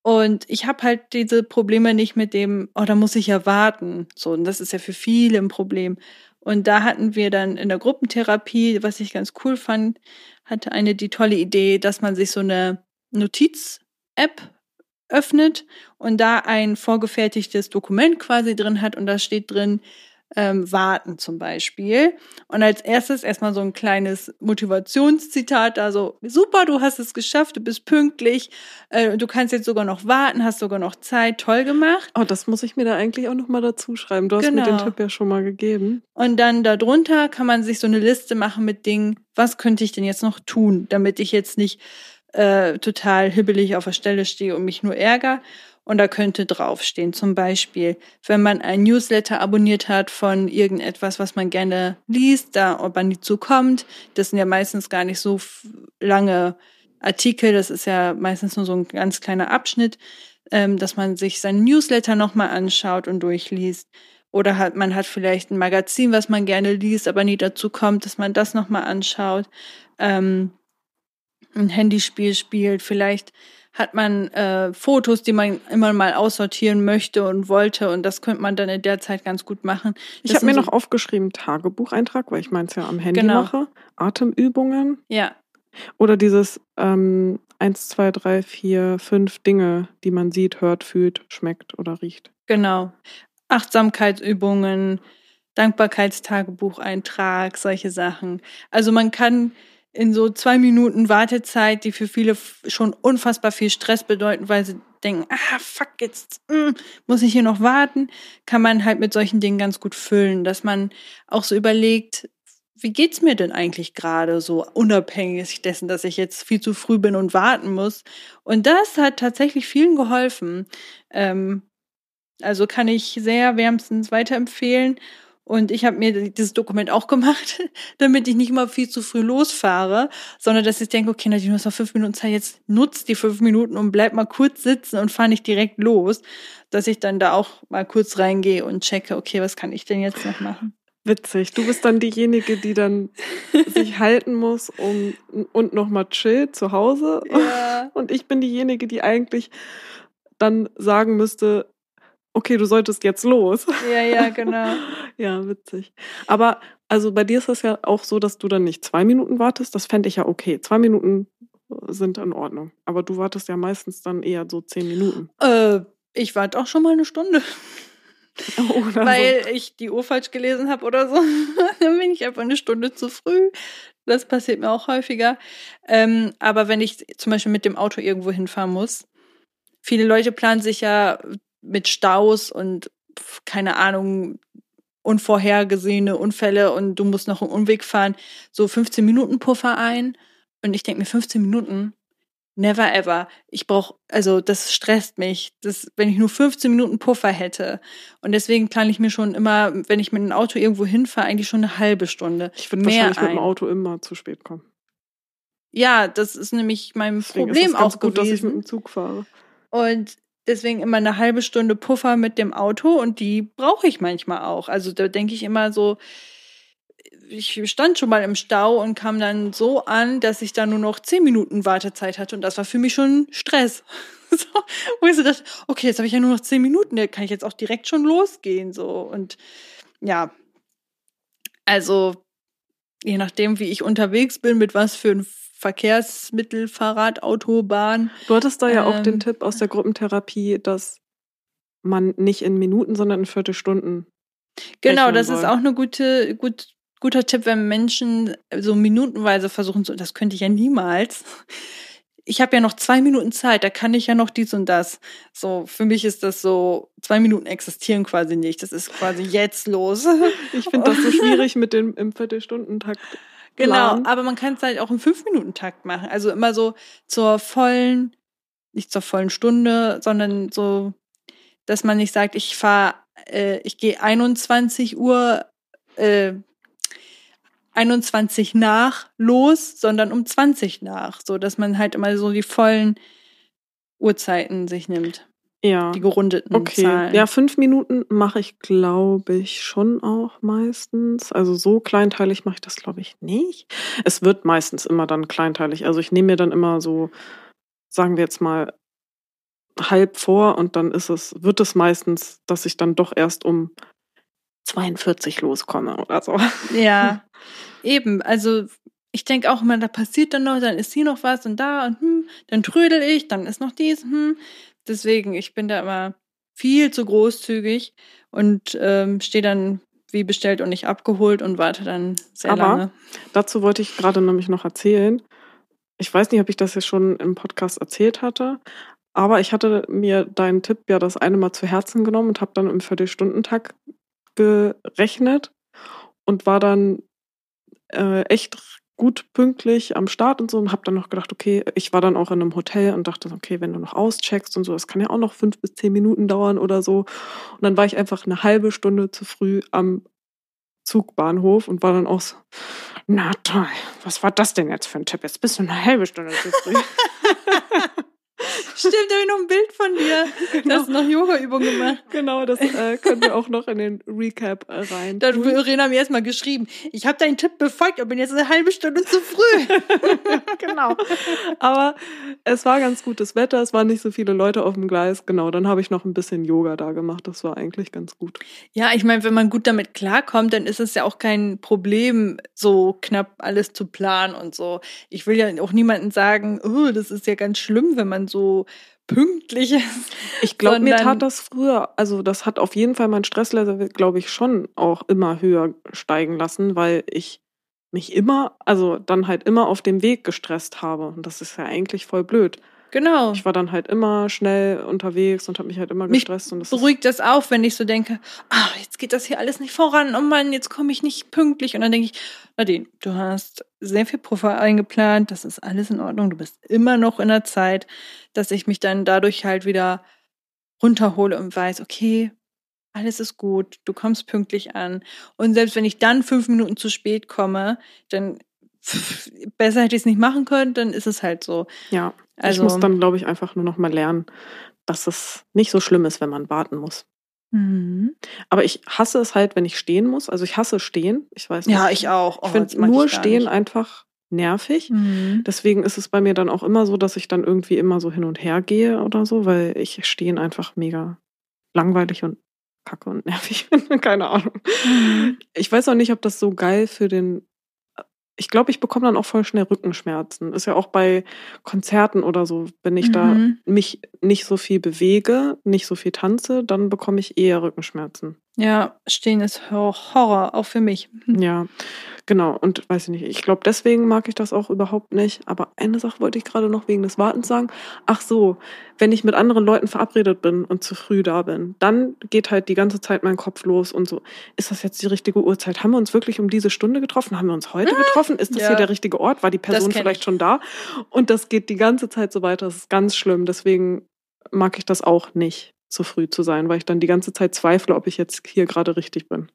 Und ich habe halt diese Probleme nicht mit dem, oh, da muss ich ja warten. So, und das ist ja für viele ein Problem. Und da hatten wir dann in der Gruppentherapie, was ich ganz cool fand, hatte eine die tolle Idee, dass man sich so eine Notiz-App öffnet und da ein vorgefertigtes Dokument quasi drin hat und da steht drin, ähm, warten zum Beispiel. Und als erstes erstmal so ein kleines Motivationszitat, also super, du hast es geschafft, du bist pünktlich, äh, du kannst jetzt sogar noch warten, hast sogar noch Zeit, toll gemacht. Oh, das muss ich mir da eigentlich auch nochmal dazu schreiben. Du hast genau. mir den Tipp ja schon mal gegeben. Und dann darunter kann man sich so eine Liste machen mit Dingen, was könnte ich denn jetzt noch tun, damit ich jetzt nicht äh, total hibbelig auf der Stelle stehe und mich nur ärgere. Und da könnte draufstehen, zum Beispiel, wenn man ein Newsletter abonniert hat von irgendetwas, was man gerne liest, da ob man nie zukommt. Das sind ja meistens gar nicht so lange Artikel, das ist ja meistens nur so ein ganz kleiner Abschnitt, ähm, dass man sich seinen Newsletter nochmal anschaut und durchliest. Oder hat, man hat vielleicht ein Magazin, was man gerne liest, aber nie dazu kommt, dass man das nochmal anschaut. Ähm, ein Handyspiel spielt, vielleicht hat man äh, Fotos, die man immer mal aussortieren möchte und wollte und das könnte man dann in der Zeit ganz gut machen. Das ich habe mir so noch aufgeschrieben Tagebucheintrag, weil ich meins ja am Handy genau. mache. Atemübungen. Ja. Oder dieses ähm, 1, 2, 3, 4, 5 Dinge, die man sieht, hört, fühlt, schmeckt oder riecht. Genau. Achtsamkeitsübungen, Dankbarkeitstagebucheintrag, solche Sachen. Also man kann in so zwei Minuten Wartezeit, die für viele schon unfassbar viel Stress bedeuten, weil sie denken, ah, fuck, jetzt mm, muss ich hier noch warten, kann man halt mit solchen Dingen ganz gut füllen, dass man auch so überlegt, wie geht's mir denn eigentlich gerade so unabhängig dessen, dass ich jetzt viel zu früh bin und warten muss? Und das hat tatsächlich vielen geholfen. Ähm, also kann ich sehr wärmstens weiterempfehlen. Und ich habe mir dieses Dokument auch gemacht, damit ich nicht mal viel zu früh losfahre, sondern dass ich denke, okay, du hast noch fünf Minuten Zeit, jetzt nutzt die fünf Minuten und bleib mal kurz sitzen und fahr nicht direkt los, dass ich dann da auch mal kurz reingehe und checke, okay, was kann ich denn jetzt noch machen? Witzig. Du bist dann diejenige, die dann sich halten muss um, und nochmal chillt zu Hause. Ja. Und ich bin diejenige, die eigentlich dann sagen müsste, okay, du solltest jetzt los. Ja, ja, genau. ja, witzig. Aber also bei dir ist das ja auch so, dass du dann nicht zwei Minuten wartest. Das fände ich ja okay. Zwei Minuten sind in Ordnung. Aber du wartest ja meistens dann eher so zehn Minuten. Äh, ich warte auch schon mal eine Stunde. Oder Weil so. ich die Uhr falsch gelesen habe oder so. dann bin ich einfach eine Stunde zu früh. Das passiert mir auch häufiger. Ähm, aber wenn ich zum Beispiel mit dem Auto irgendwo hinfahren muss, viele Leute planen sich ja mit Staus und keine Ahnung, unvorhergesehene Unfälle und du musst noch einen Umweg fahren, so 15 Minuten Puffer ein. Und ich denke mir, 15 Minuten, never ever. Ich brauche, also das stresst mich, das, wenn ich nur 15 Minuten Puffer hätte. Und deswegen plane ich mir schon immer, wenn ich mit einem Auto irgendwo hinfahre, eigentlich schon eine halbe Stunde. Ich würde wahrscheinlich ein. mit dem Auto immer zu spät kommen. Ja, das ist nämlich mein deswegen Problem ist es ganz auch gut, gewesen. dass ich mit dem Zug fahre. Und deswegen immer eine halbe Stunde Puffer mit dem Auto und die brauche ich manchmal auch. Also da denke ich immer so, ich stand schon mal im Stau und kam dann so an, dass ich da nur noch zehn Minuten Wartezeit hatte und das war für mich schon Stress. so, wo ich so dachte, okay, jetzt habe ich ja nur noch zehn Minuten, da kann ich jetzt auch direkt schon losgehen so und ja, also je nachdem, wie ich unterwegs bin, mit was für ein Verkehrsmittel, Fahrrad, Auto, Bahn. Du hattest da ja ähm, auch den ähm, Tipp aus der Gruppentherapie, dass man nicht in Minuten, sondern in Viertelstunden. Genau, das soll. ist auch eine gute, gut, guter Tipp, wenn Menschen so minutenweise versuchen zu, das könnte ich ja niemals. Ich habe ja noch zwei Minuten Zeit, da kann ich ja noch dies und das. So, für mich ist das so, zwei Minuten existieren quasi nicht. Das ist quasi jetzt los. Ich finde das so schwierig mit dem im Viertelstundentakt. Genau, aber man kann es halt auch im Fünf-Minuten-Takt machen. Also immer so zur vollen, nicht zur vollen Stunde, sondern so, dass man nicht sagt, ich fahre, äh, ich gehe 21 Uhr, äh, 21 nach los, sondern um 20 nach, so dass man halt immer so die vollen Uhrzeiten sich nimmt. Ja. Die gerundeten okay. Zahlen. Ja, fünf Minuten mache ich, glaube ich, schon auch meistens. Also so kleinteilig mache ich das, glaube ich, nicht. Es wird meistens immer dann kleinteilig. Also ich nehme mir dann immer so, sagen wir jetzt mal, halb vor und dann ist es, wird es meistens, dass ich dann doch erst um 42 loskomme oder so. Ja, eben. Also ich denke auch immer, da passiert dann noch, dann ist hier noch was und da und hm, dann trödel ich, dann ist noch dies, hm. Deswegen, ich bin da immer viel zu großzügig und ähm, stehe dann wie bestellt und nicht abgeholt und warte dann sehr Aber lange. dazu wollte ich gerade nämlich noch erzählen. Ich weiß nicht, ob ich das jetzt schon im Podcast erzählt hatte, aber ich hatte mir deinen Tipp ja das eine Mal zu Herzen genommen und habe dann im Viertelstundentakt gerechnet und war dann äh, echt gut pünktlich am Start und so und habe dann noch gedacht, okay, ich war dann auch in einem Hotel und dachte, okay, wenn du noch auscheckst und so, das kann ja auch noch fünf bis zehn Minuten dauern oder so. Und dann war ich einfach eine halbe Stunde zu früh am Zugbahnhof und war dann auch so, na toll, was war das denn jetzt für ein Tipp? Jetzt bist du eine halbe Stunde zu früh. Stimmt, da habe ich noch ein Bild von dir. Genau. Du hast noch Yoga-Übungen gemacht. genau, das äh, können wir auch noch in den Recap äh, rein. Da hat Irena mir erstmal geschrieben, ich habe deinen Tipp befolgt, aber bin jetzt eine halbe Stunde zu früh. genau. Aber es war ganz gutes Wetter, es waren nicht so viele Leute auf dem Gleis. Genau, dann habe ich noch ein bisschen Yoga da gemacht. Das war eigentlich ganz gut. Ja, ich meine, wenn man gut damit klarkommt, dann ist es ja auch kein Problem, so knapp alles zu planen und so. Ich will ja auch niemandem sagen, oh, das ist ja ganz schlimm, wenn man so pünktlich ist. Ich glaube, mir tat das früher, also das hat auf jeden Fall mein Stresslevel, glaube ich, schon auch immer höher steigen lassen, weil ich mich immer, also dann halt immer auf dem Weg gestresst habe. Und das ist ja eigentlich voll blöd. Genau. Ich war dann halt immer schnell unterwegs und habe mich halt immer Mich gestresst. Und das beruhigt das auch, wenn ich so denke, ah, jetzt geht das hier alles nicht voran, oh Mann, jetzt komme ich nicht pünktlich. Und dann denke ich, Nadine, du hast sehr viel Puffer eingeplant, das ist alles in Ordnung, du bist immer noch in der Zeit, dass ich mich dann dadurch halt wieder runterhole und weiß, okay, alles ist gut, du kommst pünktlich an. Und selbst wenn ich dann fünf Minuten zu spät komme, dann pff, besser hätte ich es nicht machen können, dann ist es halt so. ja, ich Also- muss dann, glaube ich, einfach nur noch mal lernen, dass es nicht so schlimm ist, wenn man warten muss. Mhm. Aber ich hasse es halt, wenn ich stehen muss. Also ich hasse stehen. Ich weiß nicht. Ja, ich auch. Ich Oh, das finde nur ich stehen nicht. einfach nervig. Mhm. Deswegen ist es bei mir dann auch immer so, dass ich dann irgendwie immer so hin und her gehe oder so, weil ich Stehen einfach mega langweilig und kacke und nervig finde. Keine Ahnung. Mhm. Ich weiß auch nicht, ob das so geil für den. Ich glaube, ich bekomme dann auch voll schnell Rückenschmerzen. Ist ja auch bei Konzerten oder so, wenn ich da Mhm. mich nicht so viel bewege, nicht so viel tanze, dann bekomme ich eher Rückenschmerzen. Ja, stehen ist Hor- Horror, auch für mich. Hm. Ja, genau. Und weiß ich nicht, ich glaube, deswegen mag ich das auch überhaupt nicht. Aber eine Sache wollte ich gerade noch wegen des Wartens sagen. Ach so, wenn ich mit anderen Leuten verabredet bin und zu früh da bin, dann geht halt die ganze Zeit mein Kopf los und so. Ist das jetzt die richtige Uhrzeit? Haben wir uns wirklich um diese Stunde getroffen? Haben wir uns heute getroffen? Ist das Ja. hier der richtige Ort? War die Person vielleicht ich. schon da? Und das geht die ganze Zeit so weiter. Das ist ganz schlimm. Deswegen mag ich das auch nicht, zu früh zu sein, weil ich dann die ganze Zeit zweifle, ob ich jetzt hier gerade richtig bin.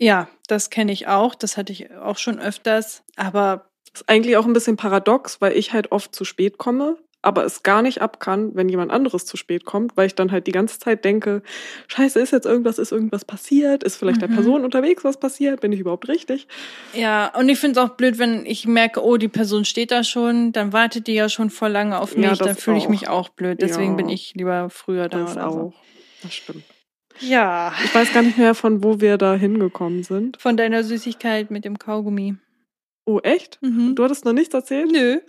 Ja, das kenne ich auch. Das hatte ich auch schon öfters. Aber ist eigentlich auch ein bisschen paradox, weil ich halt oft zu spät komme, aber es gar nicht ab kann, wenn jemand anderes zu spät kommt, weil ich dann halt die ganze Zeit denke, scheiße, ist jetzt irgendwas, ist irgendwas passiert? Ist vielleicht der Mhm. Person unterwegs was passiert? Bin ich überhaupt richtig? ja, und ich finde es auch blöd, wenn ich merke, oh, die Person steht da schon, dann wartet die ja schon voll lange auf Ja, mich. das dann fühle ich mich auch blöd. Deswegen Ja. bin ich lieber früher da Das auch. so. Das stimmt. Ja. Ich weiß gar nicht mehr, von wo wir da hingekommen sind. Von deiner Süßigkeit mit dem Kaugummi. Oh, echt? Mhm. Du hattest noch nichts erzählt? Nö.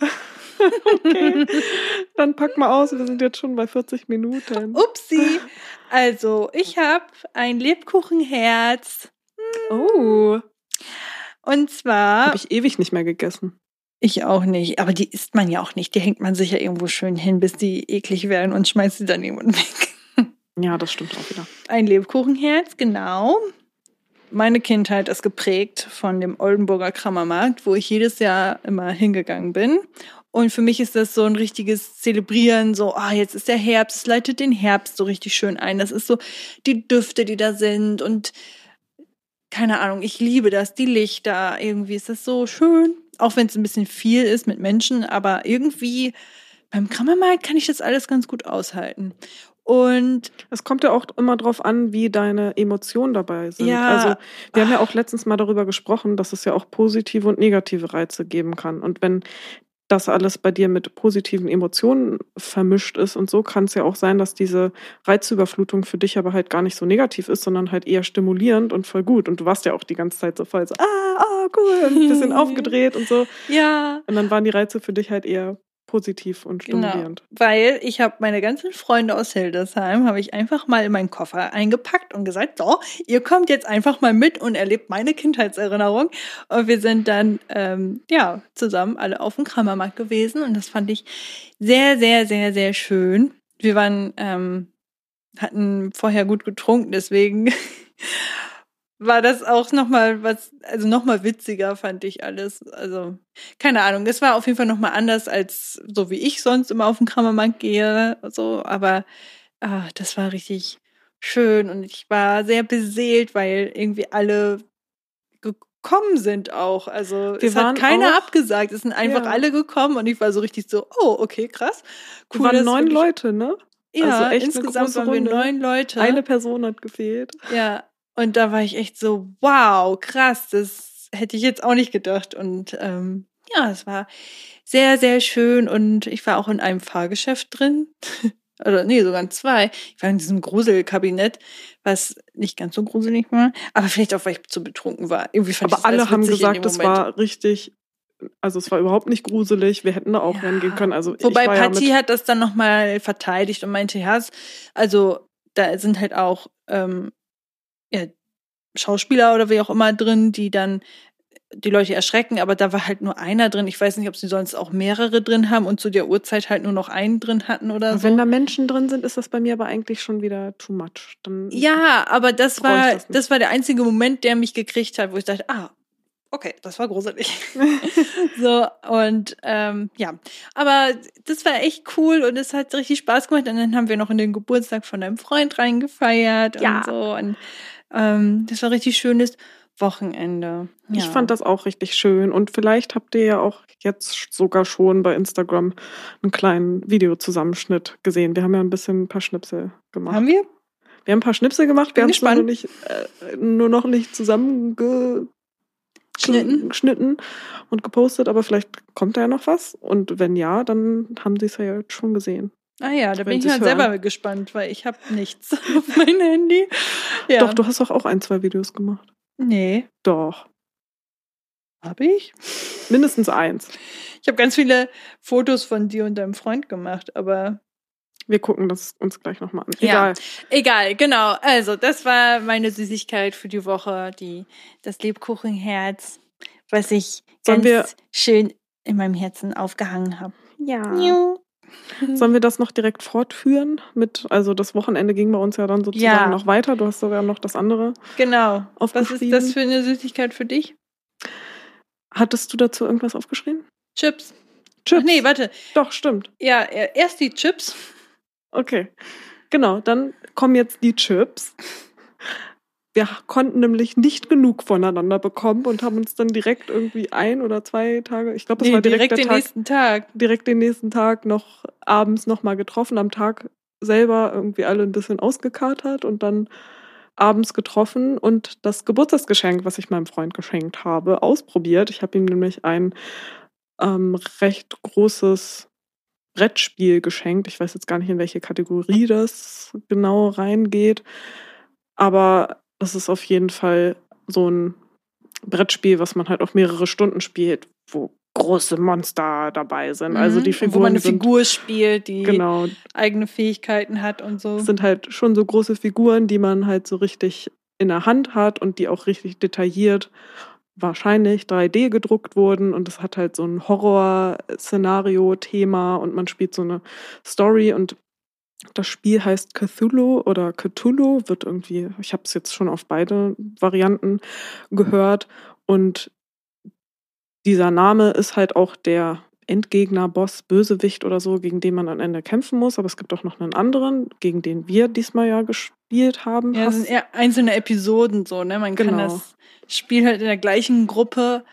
Okay. Dann pack mal aus, wir sind jetzt schon bei 40 Minuten. Upsi. Also, ich habe ein Lebkuchenherz. Oh, Und zwar. habe ich ewig nicht mehr gegessen. Ich auch nicht, aber die isst man ja auch nicht. Die hängt man sich ja irgendwo schön hin, bis die eklig werden und schmeißt sie dann irgendwann weg. Ja, das stimmt auch wieder. Ein Lebkuchenherz, genau. Meine Kindheit ist geprägt von dem Oldenburger Krammermarkt, wo ich jedes Jahr immer hingegangen bin. Und für mich ist das so ein richtiges Zelebrieren, so, ah, jetzt ist der Herbst, es leitet den Herbst so richtig schön ein. Das ist so die Düfte, die da sind und keine Ahnung, ich liebe das, die Lichter, irgendwie ist das so schön, auch wenn es ein bisschen viel ist mit Menschen, aber irgendwie beim Krammermarkt kann ich das alles ganz gut aushalten. Und Es kommt ja auch immer drauf an, wie deine Emotionen dabei sind. Ja. Also wir haben ja auch letztens mal darüber gesprochen, dass es ja auch positive und negative Reize geben kann. Und wenn das alles bei dir mit positiven Emotionen vermischt ist. Und so kann es ja auch sein, dass diese Reizüberflutung für dich aber halt gar nicht so negativ ist, sondern halt eher stimulierend und voll gut. Und du warst ja auch die ganze Zeit so voll so, ah, ah, cool, ein bisschen aufgedreht und so. Ja. Und dann waren die Reize für dich halt eher positiv und Genau, stimulierend. weil ich habe meine ganzen Freunde aus Hildesheim, habe ich einfach mal in meinen Koffer eingepackt und gesagt, so, ihr kommt jetzt einfach mal mit und erlebt meine Kindheitserinnerung. Und wir sind dann, ähm, ja, zusammen alle auf dem Kramermarkt gewesen und das fand ich sehr, sehr, sehr, sehr schön. Wir waren, ähm, hatten vorher gut getrunken, deswegen war das auch nochmal was, also nochmal witziger fand ich alles. Also, keine Ahnung, es war auf jeden Fall nochmal anders als so wie ich sonst immer auf den Kramermarkt gehe, so, aber ah, das war richtig schön und ich war sehr beseelt, weil irgendwie alle gekommen sind auch. Also Wir es hat keiner auch- abgesagt, es sind einfach Ja. alle gekommen und ich war so richtig so, oh, okay, krass. Wir waren neun Leute, ne? Ja, also echt eine insgesamt waren wir neun Leute. Eine Person hat gefehlt. Ja, und da war ich echt so, wow, krass, das hätte ich jetzt auch nicht gedacht. Und ähm, ja, es war sehr, sehr schön und ich war auch in einem Fahrgeschäft drin. Oder nee, sogar in zwei. Ich war in diesem Gruselkabinett, was nicht ganz so gruselig war, aber vielleicht auch, weil ich zu betrunken war. Irgendwie fand Aber das alle haben gesagt, Moment. war richtig, also es war überhaupt nicht gruselig. Wir hätten da auch Ja. reingehen können. Also Wobei ich war ja hat das dann nochmal verteidigt und meinte, ja, also da sind halt auch ähm, ja, Schauspieler oder wie auch immer drin, die dann die Leute erschrecken, aber da war halt nur einer drin. Ich weiß nicht, ob sie sonst auch mehrere drin haben und zu der Uhrzeit halt nur noch einen drin hatten oder so. wenn da Menschen drin sind, ist das bei mir aber eigentlich schon wieder too much. Dann ja, aber das war das das, war der einzige Moment, der mich gekriegt hat, wo ich dachte, ah, okay, das war gruselig. so und ähm, ja, aber das war echt cool und es hat richtig Spaß gemacht. Und dann haben wir noch in den Geburtstag von deinem Freund reingefeiert Ja. und so und ähm, das war richtig schönes Wochenende. Ja. Ich fand das auch richtig schön. Und vielleicht habt ihr ja auch jetzt sogar schon bei Instagram einen kleinen Videozusammenschnitt gesehen. Wir haben ja ein bisschen ein paar Schnipsel gemacht. haben wir? Wir haben ein paar Schnipsel gemacht. Wir haben es nur, noch gespannt. nicht, äh, nur noch nicht zusammengeschnitten Schnitten? geschnitten und gepostet, aber vielleicht kommt da ja noch was. Und wenn ja, dann haben sie es ja jetzt schon gesehen. Ah ja, da bin ich halt hören. selber gespannt, weil ich habe nichts auf mein Handy. Ja. Doch, du hast doch auch ein, zwei Videos gemacht. Nee, Doch. habe ich? Mindestens eins. Ich habe ganz viele Fotos von dir und deinem Freund gemacht, aber Wir gucken das uns gleich nochmal an. Ja. Egal. egal, genau. Also, das war meine Süßigkeit für die Woche, die das Lebkuchenherz, was ich Sollen ganz schön in meinem Herzen aufgehangen habe. Ja. Sollen wir das noch direkt fortführen mit, also das Wochenende ging bei uns ja dann sozusagen Ja. noch weiter. Du hast sogar noch das andere. Genau. Was ist das für eine Süßigkeit für dich? Hattest du dazu irgendwas aufgeschrieben? Chips. Chips. Ach nee, warte. Doch, stimmt. Ja, erst die Chips. Okay. Genau, dann kommen jetzt die Chips. Wir konnten nämlich nicht genug voneinander bekommen und haben uns dann direkt irgendwie ein oder zwei Tage, ich glaube, es Nee, war direkt, direkt der den Tag, nächsten Tag. direkt den nächsten Tag noch abends nochmal getroffen, am Tag selber irgendwie alle ein bisschen ausgekatert und dann abends getroffen und das Geburtstagsgeschenk, was ich meinem Freund geschenkt habe, ausprobiert. Ich habe ihm nämlich ein ähm, recht großes Brettspiel geschenkt. Ich weiß jetzt gar nicht, in welche Kategorie das genau reingeht, aber das ist auf jeden Fall so ein Brettspiel, was man halt auf mehrere Stunden spielt, wo große Monster dabei sind. Also die Mhm. Figuren Wo man eine sind Figur spielt, die genau eigene Fähigkeiten hat und so. es sind halt schon so große Figuren, die man halt so richtig in der Hand hat und die auch richtig detailliert wahrscheinlich 3D gedruckt wurden und es hat halt so ein Horror-Szenario-Thema und man spielt so eine Story und das Spiel heißt Cthulhu oder Cthulhu, wird irgendwie, ich habe es jetzt schon auf beide Varianten gehört und dieser Name ist halt auch der Endgegner, Boss, Bösewicht oder so, gegen den man am Ende kämpfen muss. Aber es gibt auch noch einen anderen, gegen den wir diesmal ja gespielt haben. Ja, das sind eher einzelne Episoden so, ne? Man kann Genau. das Spiel halt in der gleichen Gruppe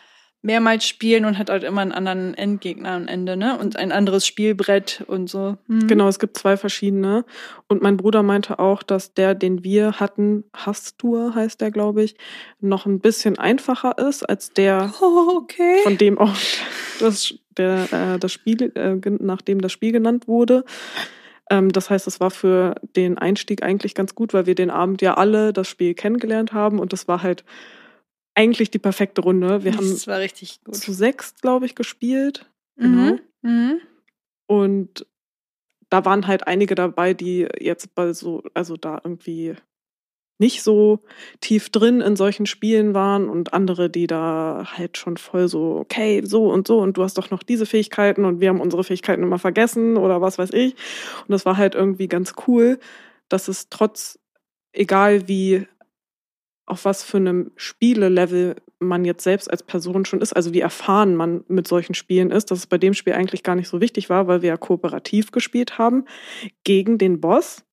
mehrmals spielen und hat halt immer einen anderen Endgegner am Ende, ne? Und ein anderes Spielbrett und so. Mhm. Genau, es gibt zwei verschiedene. Und mein Bruder meinte auch, dass der, den wir hatten, Hastur heißt der, glaube ich, noch ein bisschen einfacher ist als der, Oh, okay. von dem auch das, der, äh, das Spiel, äh, nachdem das Spiel genannt wurde. Ähm, das heißt, es war für den Einstieg eigentlich ganz gut, weil wir den Abend ja alle das Spiel kennengelernt haben und das war halt eigentlich die perfekte Runde. Wir haben das war richtig gut. zu sechs, glaube ich, gespielt. Genau. Mhm. Mhm. Und da waren halt einige dabei, die jetzt bei so, also da irgendwie nicht so tief drin in solchen Spielen waren und andere, die da halt schon voll so, okay, so und so und du hast doch noch diese Fähigkeiten und wir haben unsere Fähigkeiten immer vergessen oder was weiß ich. Und das war halt irgendwie ganz cool, dass es trotz, egal wie, auf was für einem Spielelevel man jetzt selbst als Person schon ist, also wie erfahren man mit solchen Spielen ist, dass es bei dem Spiel eigentlich gar nicht so wichtig war, weil wir ja kooperativ gespielt haben gegen den Boss.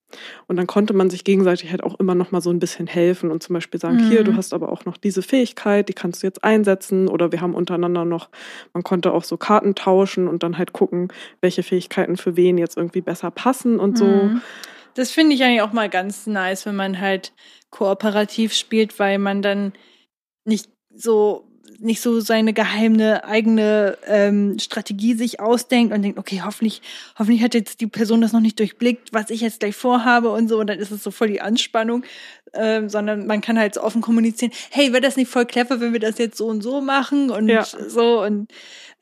Und dann konnte man sich gegenseitig halt auch immer noch mal so ein bisschen helfen und zum Beispiel sagen, Mhm. hier, du hast aber auch noch diese Fähigkeit, die kannst du jetzt einsetzen. Oder wir haben untereinander noch, man konnte auch so Karten tauschen und dann halt gucken, welche Fähigkeiten für wen jetzt irgendwie besser passen und so. Das finde ich eigentlich auch mal ganz nice, wenn man halt kooperativ spielt, weil man dann nicht so nicht so seine geheime eigene ähm, Strategie sich ausdenkt und denkt, okay, hoffentlich, hoffentlich hat jetzt die Person das noch nicht durchblickt, was ich jetzt gleich vorhabe und so, und dann ist es so voll die Anspannung, ähm, sondern man kann halt so offen kommunizieren, hey, wäre das nicht voll clever, wenn wir das jetzt so und so machen und Ja. so und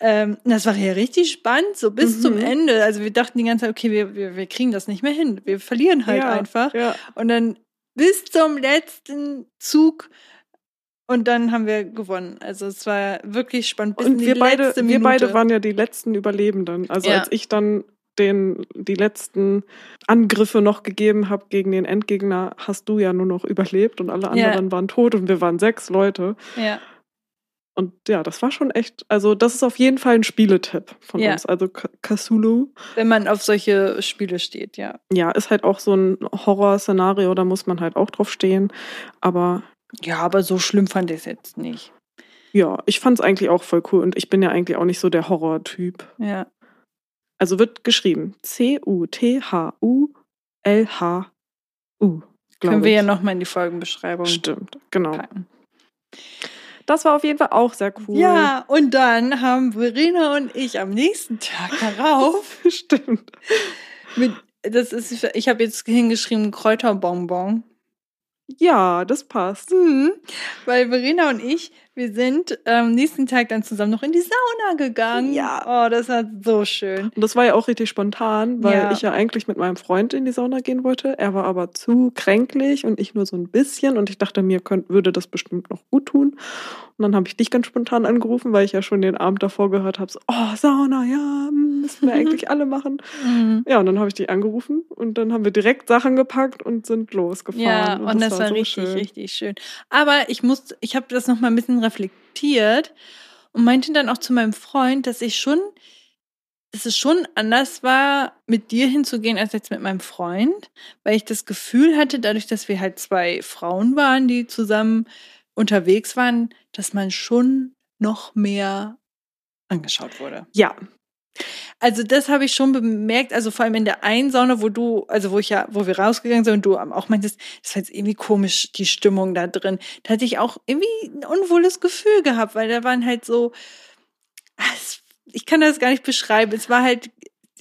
ähm, das war ja richtig spannend, so bis Mhm. zum Ende. Also wir dachten die ganze Zeit, okay, wir, wir, wir kriegen das nicht mehr hin. Wir verlieren halt Ja, einfach. Ja. Und dann bis zum letzten Zug und dann haben wir gewonnen. Also es war wirklich spannend. Bis Und wir beide, wir beide waren ja die letzten Überlebenden. Also Ja. als ich dann den, die letzten Angriffe noch gegeben habe gegen den Endgegner, hast du ja nur noch überlebt und alle Ja. anderen waren tot und wir waren sechs Leute. Ja, Und ja, das war schon echt, also das ist auf jeden fall ein Spieletipp von Ja. uns. Also Cthulhu, wenn man auf solche Spiele steht, ja. ja, ist halt auch so ein Horrorszenario, da muss man halt auch drauf stehen. Aber Ja, aber so schlimm fand ich es jetzt nicht. ja, ich fand es eigentlich auch voll cool und ich bin ja eigentlich auch nicht so der Horror-Typ. Ja. Also wird geschrieben C-U-T-H-U-L-H-U. Können wir ich. ja nochmal in die Folgenbeschreibung Stimmt, genau. packen. Das war auf jeden Fall auch sehr cool. Ja, und dann haben Verena und ich am nächsten Tag darauf stimmt. mit, das ist, ich habe jetzt hingeschrieben Kräuterbonbon. Ja, das passt. Mhm. Weil Verena und ich, wir sind am nächsten Tag dann zusammen noch in die Sauna gegangen. Ja. Oh, das war so schön. Und das war ja auch richtig spontan, weil Ja. ich ja eigentlich mit meinem Freund in die Sauna gehen wollte. Er war aber zu kränklich und ich nur so ein bisschen. Und ich dachte, mir könnt, würde das bestimmt noch gut tun. Und dann habe ich dich ganz spontan angerufen, weil ich ja schon den Abend davor gehört habe, so, oh, Sauna, ja, hm, müssen wir eigentlich alle machen. Mhm. Ja, und dann habe ich dich angerufen und dann haben wir direkt Sachen gepackt und sind losgefahren. Ja, und, das, war, so richtig, schön. richtig schön. Aber ich muss, ich habe das noch mal ein bisschen reflektiert und meinte dann auch zu meinem Freund, dass ich schon, dass es schon anders war, mit dir hinzugehen als jetzt mit meinem Freund, weil ich das Gefühl hatte, dadurch, dass wir halt zwei Frauen waren, die zusammen unterwegs waren, dass man schon noch mehr angeschaut wurde. Ja, Also das habe ich schon bemerkt, also vor allem in der einen Sauna, wo du, also wo ich ja, wo wir rausgegangen sind und du auch meintest, das war jetzt irgendwie komisch, die Stimmung da drin. Da hatte ich auch irgendwie ein unwohles Gefühl gehabt, weil da waren halt so, ah, ich kann das gar nicht beschreiben. Es war halt,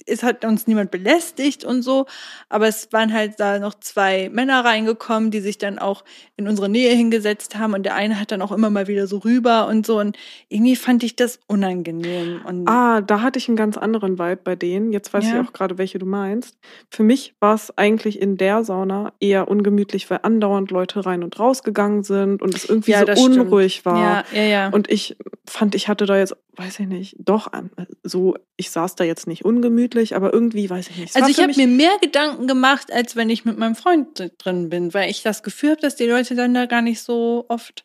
es hat uns niemand belästigt und so, aber es waren halt da noch zwei Männer reingekommen, die sich dann auch in unsere Nähe hingesetzt haben und der eine hat dann auch immer mal wieder so rüber und so und irgendwie fand ich das unangenehm und Ah, da hatte ich einen ganz anderen Vibe bei denen. Jetzt weiß Ja. ich auch gerade, welche du meinst. Für mich war es eigentlich in der Sauna eher ungemütlich, weil andauernd Leute rein und raus gegangen sind und es irgendwie Ja, so das stimmt. unruhig war. Ja, ja, ja. Und ich fand, ich hatte da jetzt, weiß ich nicht, doch an- so, ich saß da jetzt nicht ungemütlich, aber irgendwie, weiß ich nicht. es also ich habe mir mehr Gedanken gemacht, als wenn ich mit meinem Freund drin bin, weil ich das Gefühl habe, dass die Leute dann da gar nicht so oft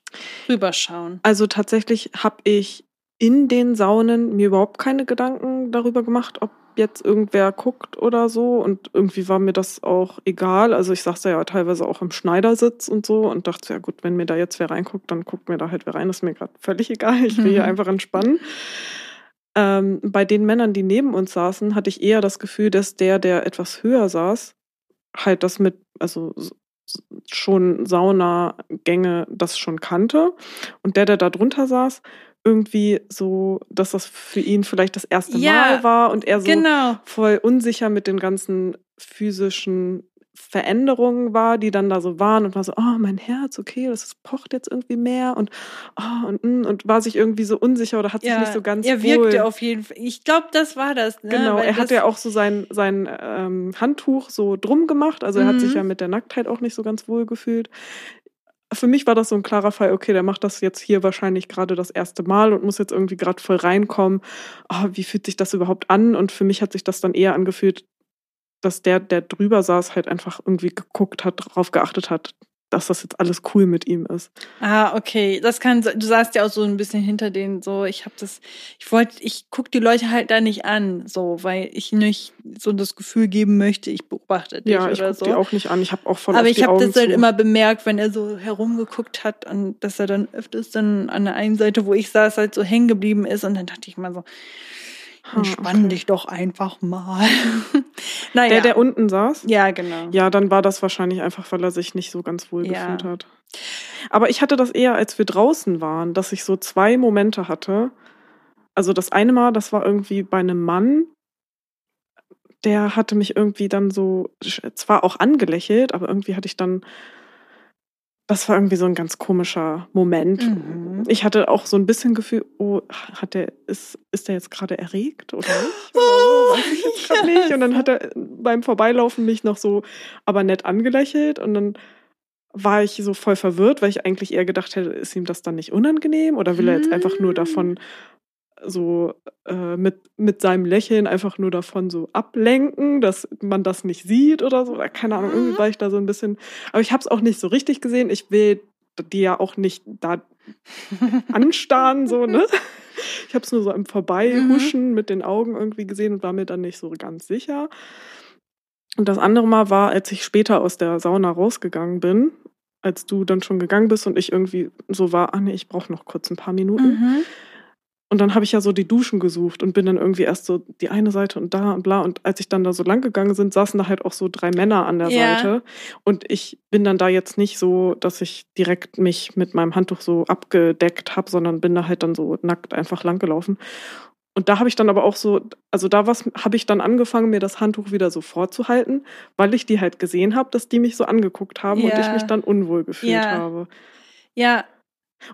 rüberschauen. Also tatsächlich habe ich in den Saunen mir überhaupt keine Gedanken darüber gemacht, ob jetzt irgendwer guckt oder so. Und irgendwie war mir das auch egal. Also ich saß ja teilweise auch im Schneidersitz und so und dachte, ja gut, wenn mir da jetzt wer reinguckt, dann guckt mir da halt wer rein. Ist mir gerade völlig egal. Ich will hier mhm. einfach entspannen. Ähm, bei den Männern, die neben uns saßen, hatte ich eher das Gefühl, dass der, der etwas höher saß, halt das mit, also schon Saunagänge das schon kannte. Und der, der da drunter saß, irgendwie so, dass das für ihn vielleicht das erste ja, Mal war und er so genau. voll unsicher mit den ganzen physischen Veränderungen war, die dann da so waren und war so, oh, mein Herz, okay, das pocht jetzt irgendwie mehr und oh, und, mm, und war sich irgendwie so unsicher oder hat ja, sich nicht so ganz Er wirkte wohl. auf jeden Fall. Ich glaube, das war das. Ne? Genau, Weil er hat ja auch so sein, sein ähm, Handtuch so drum gemacht. Also er mhm. hat sich mhm. ja mit der Nacktheit auch nicht so ganz wohl gefühlt. Für mich war das so ein klarer Fall, okay, der macht das jetzt hier wahrscheinlich gerade das erste Mal und muss jetzt irgendwie gerade voll reinkommen. Oh, wie fühlt sich das überhaupt an? Und für mich hat sich das dann eher angefühlt, dass der, der drüber saß, halt einfach irgendwie geguckt hat, darauf geachtet hat, dass das jetzt alles cool mit ihm ist. Ah, okay. Das kann, du saßt ja auch so ein bisschen hinter denen, so, ich habe das, ich wollte, ich guck die Leute halt da nicht an, so, weil ich nicht so das Gefühl geben möchte, ich beobachte dich ja, ich oder so. die auch nicht an, ich habe auch voll Aber ich habe das halt immer bemerkt, wenn er so herumgeguckt hat und dass er dann öfters dann an der einen Seite, wo ich saß, halt so hängen geblieben ist und dann dachte ich mal so, Entspann okay. dich doch einfach mal. naja. Der, der unten saß? Ja, genau. Ja, dann war das wahrscheinlich einfach, weil er sich nicht so ganz wohl ja. gefühlt hat. Aber ich hatte das eher, als wir draußen waren, dass ich so zwei Momente hatte. Also das eine Mal, das war irgendwie bei einem Mann, der hatte mich irgendwie dann so, zwar auch angelächelt, aber irgendwie hatte ich dann das war irgendwie so ein ganz komischer Moment. Mhm. Ich hatte auch so ein bisschen Gefühl, oh, hat der, ist, ist der jetzt gerade erregt oder nicht? Oh, weiß ich jetzt gerade nicht. Und dann hat er beim Vorbeilaufen mich noch so aber nett angelächelt und dann war ich so voll verwirrt, weil ich eigentlich eher gedacht hätte, ist ihm das dann nicht unangenehm oder will er jetzt einfach nur davon so äh, mit, mit seinem Lächeln einfach nur davon so ablenken, dass man das nicht sieht oder so. Keine Ahnung, irgendwie mhm. war ich da so ein bisschen. Aber ich habe es auch nicht so richtig gesehen. Ich will die ja auch nicht da anstarren, so, ne? Ich habe es nur so im Vorbeihuschen mhm. mit den Augen irgendwie gesehen und war mir dann nicht so ganz sicher. Und das andere Mal war, als ich später aus der Sauna rausgegangen bin, als du dann schon gegangen bist und ich irgendwie so war, ah nee, ich brauche noch kurz ein paar Minuten. Mhm und dann habe ich ja so die Duschen gesucht und bin dann irgendwie erst so die eine Seite und da und bla. Und als ich dann da so lang gegangen bin, saßen da halt auch so drei Männer an der ja. Seite. Und ich bin dann da jetzt nicht so, dass ich direkt mich mit meinem Handtuch so abgedeckt habe, sondern bin da halt dann so nackt einfach lang gelaufen. Und da habe ich dann aber auch so, also da habe ich dann angefangen, mir das Handtuch wieder so vorzuhalten, weil ich die halt gesehen habe, dass die mich so angeguckt haben ja. und ich mich dann unwohl gefühlt ja. habe. Ja,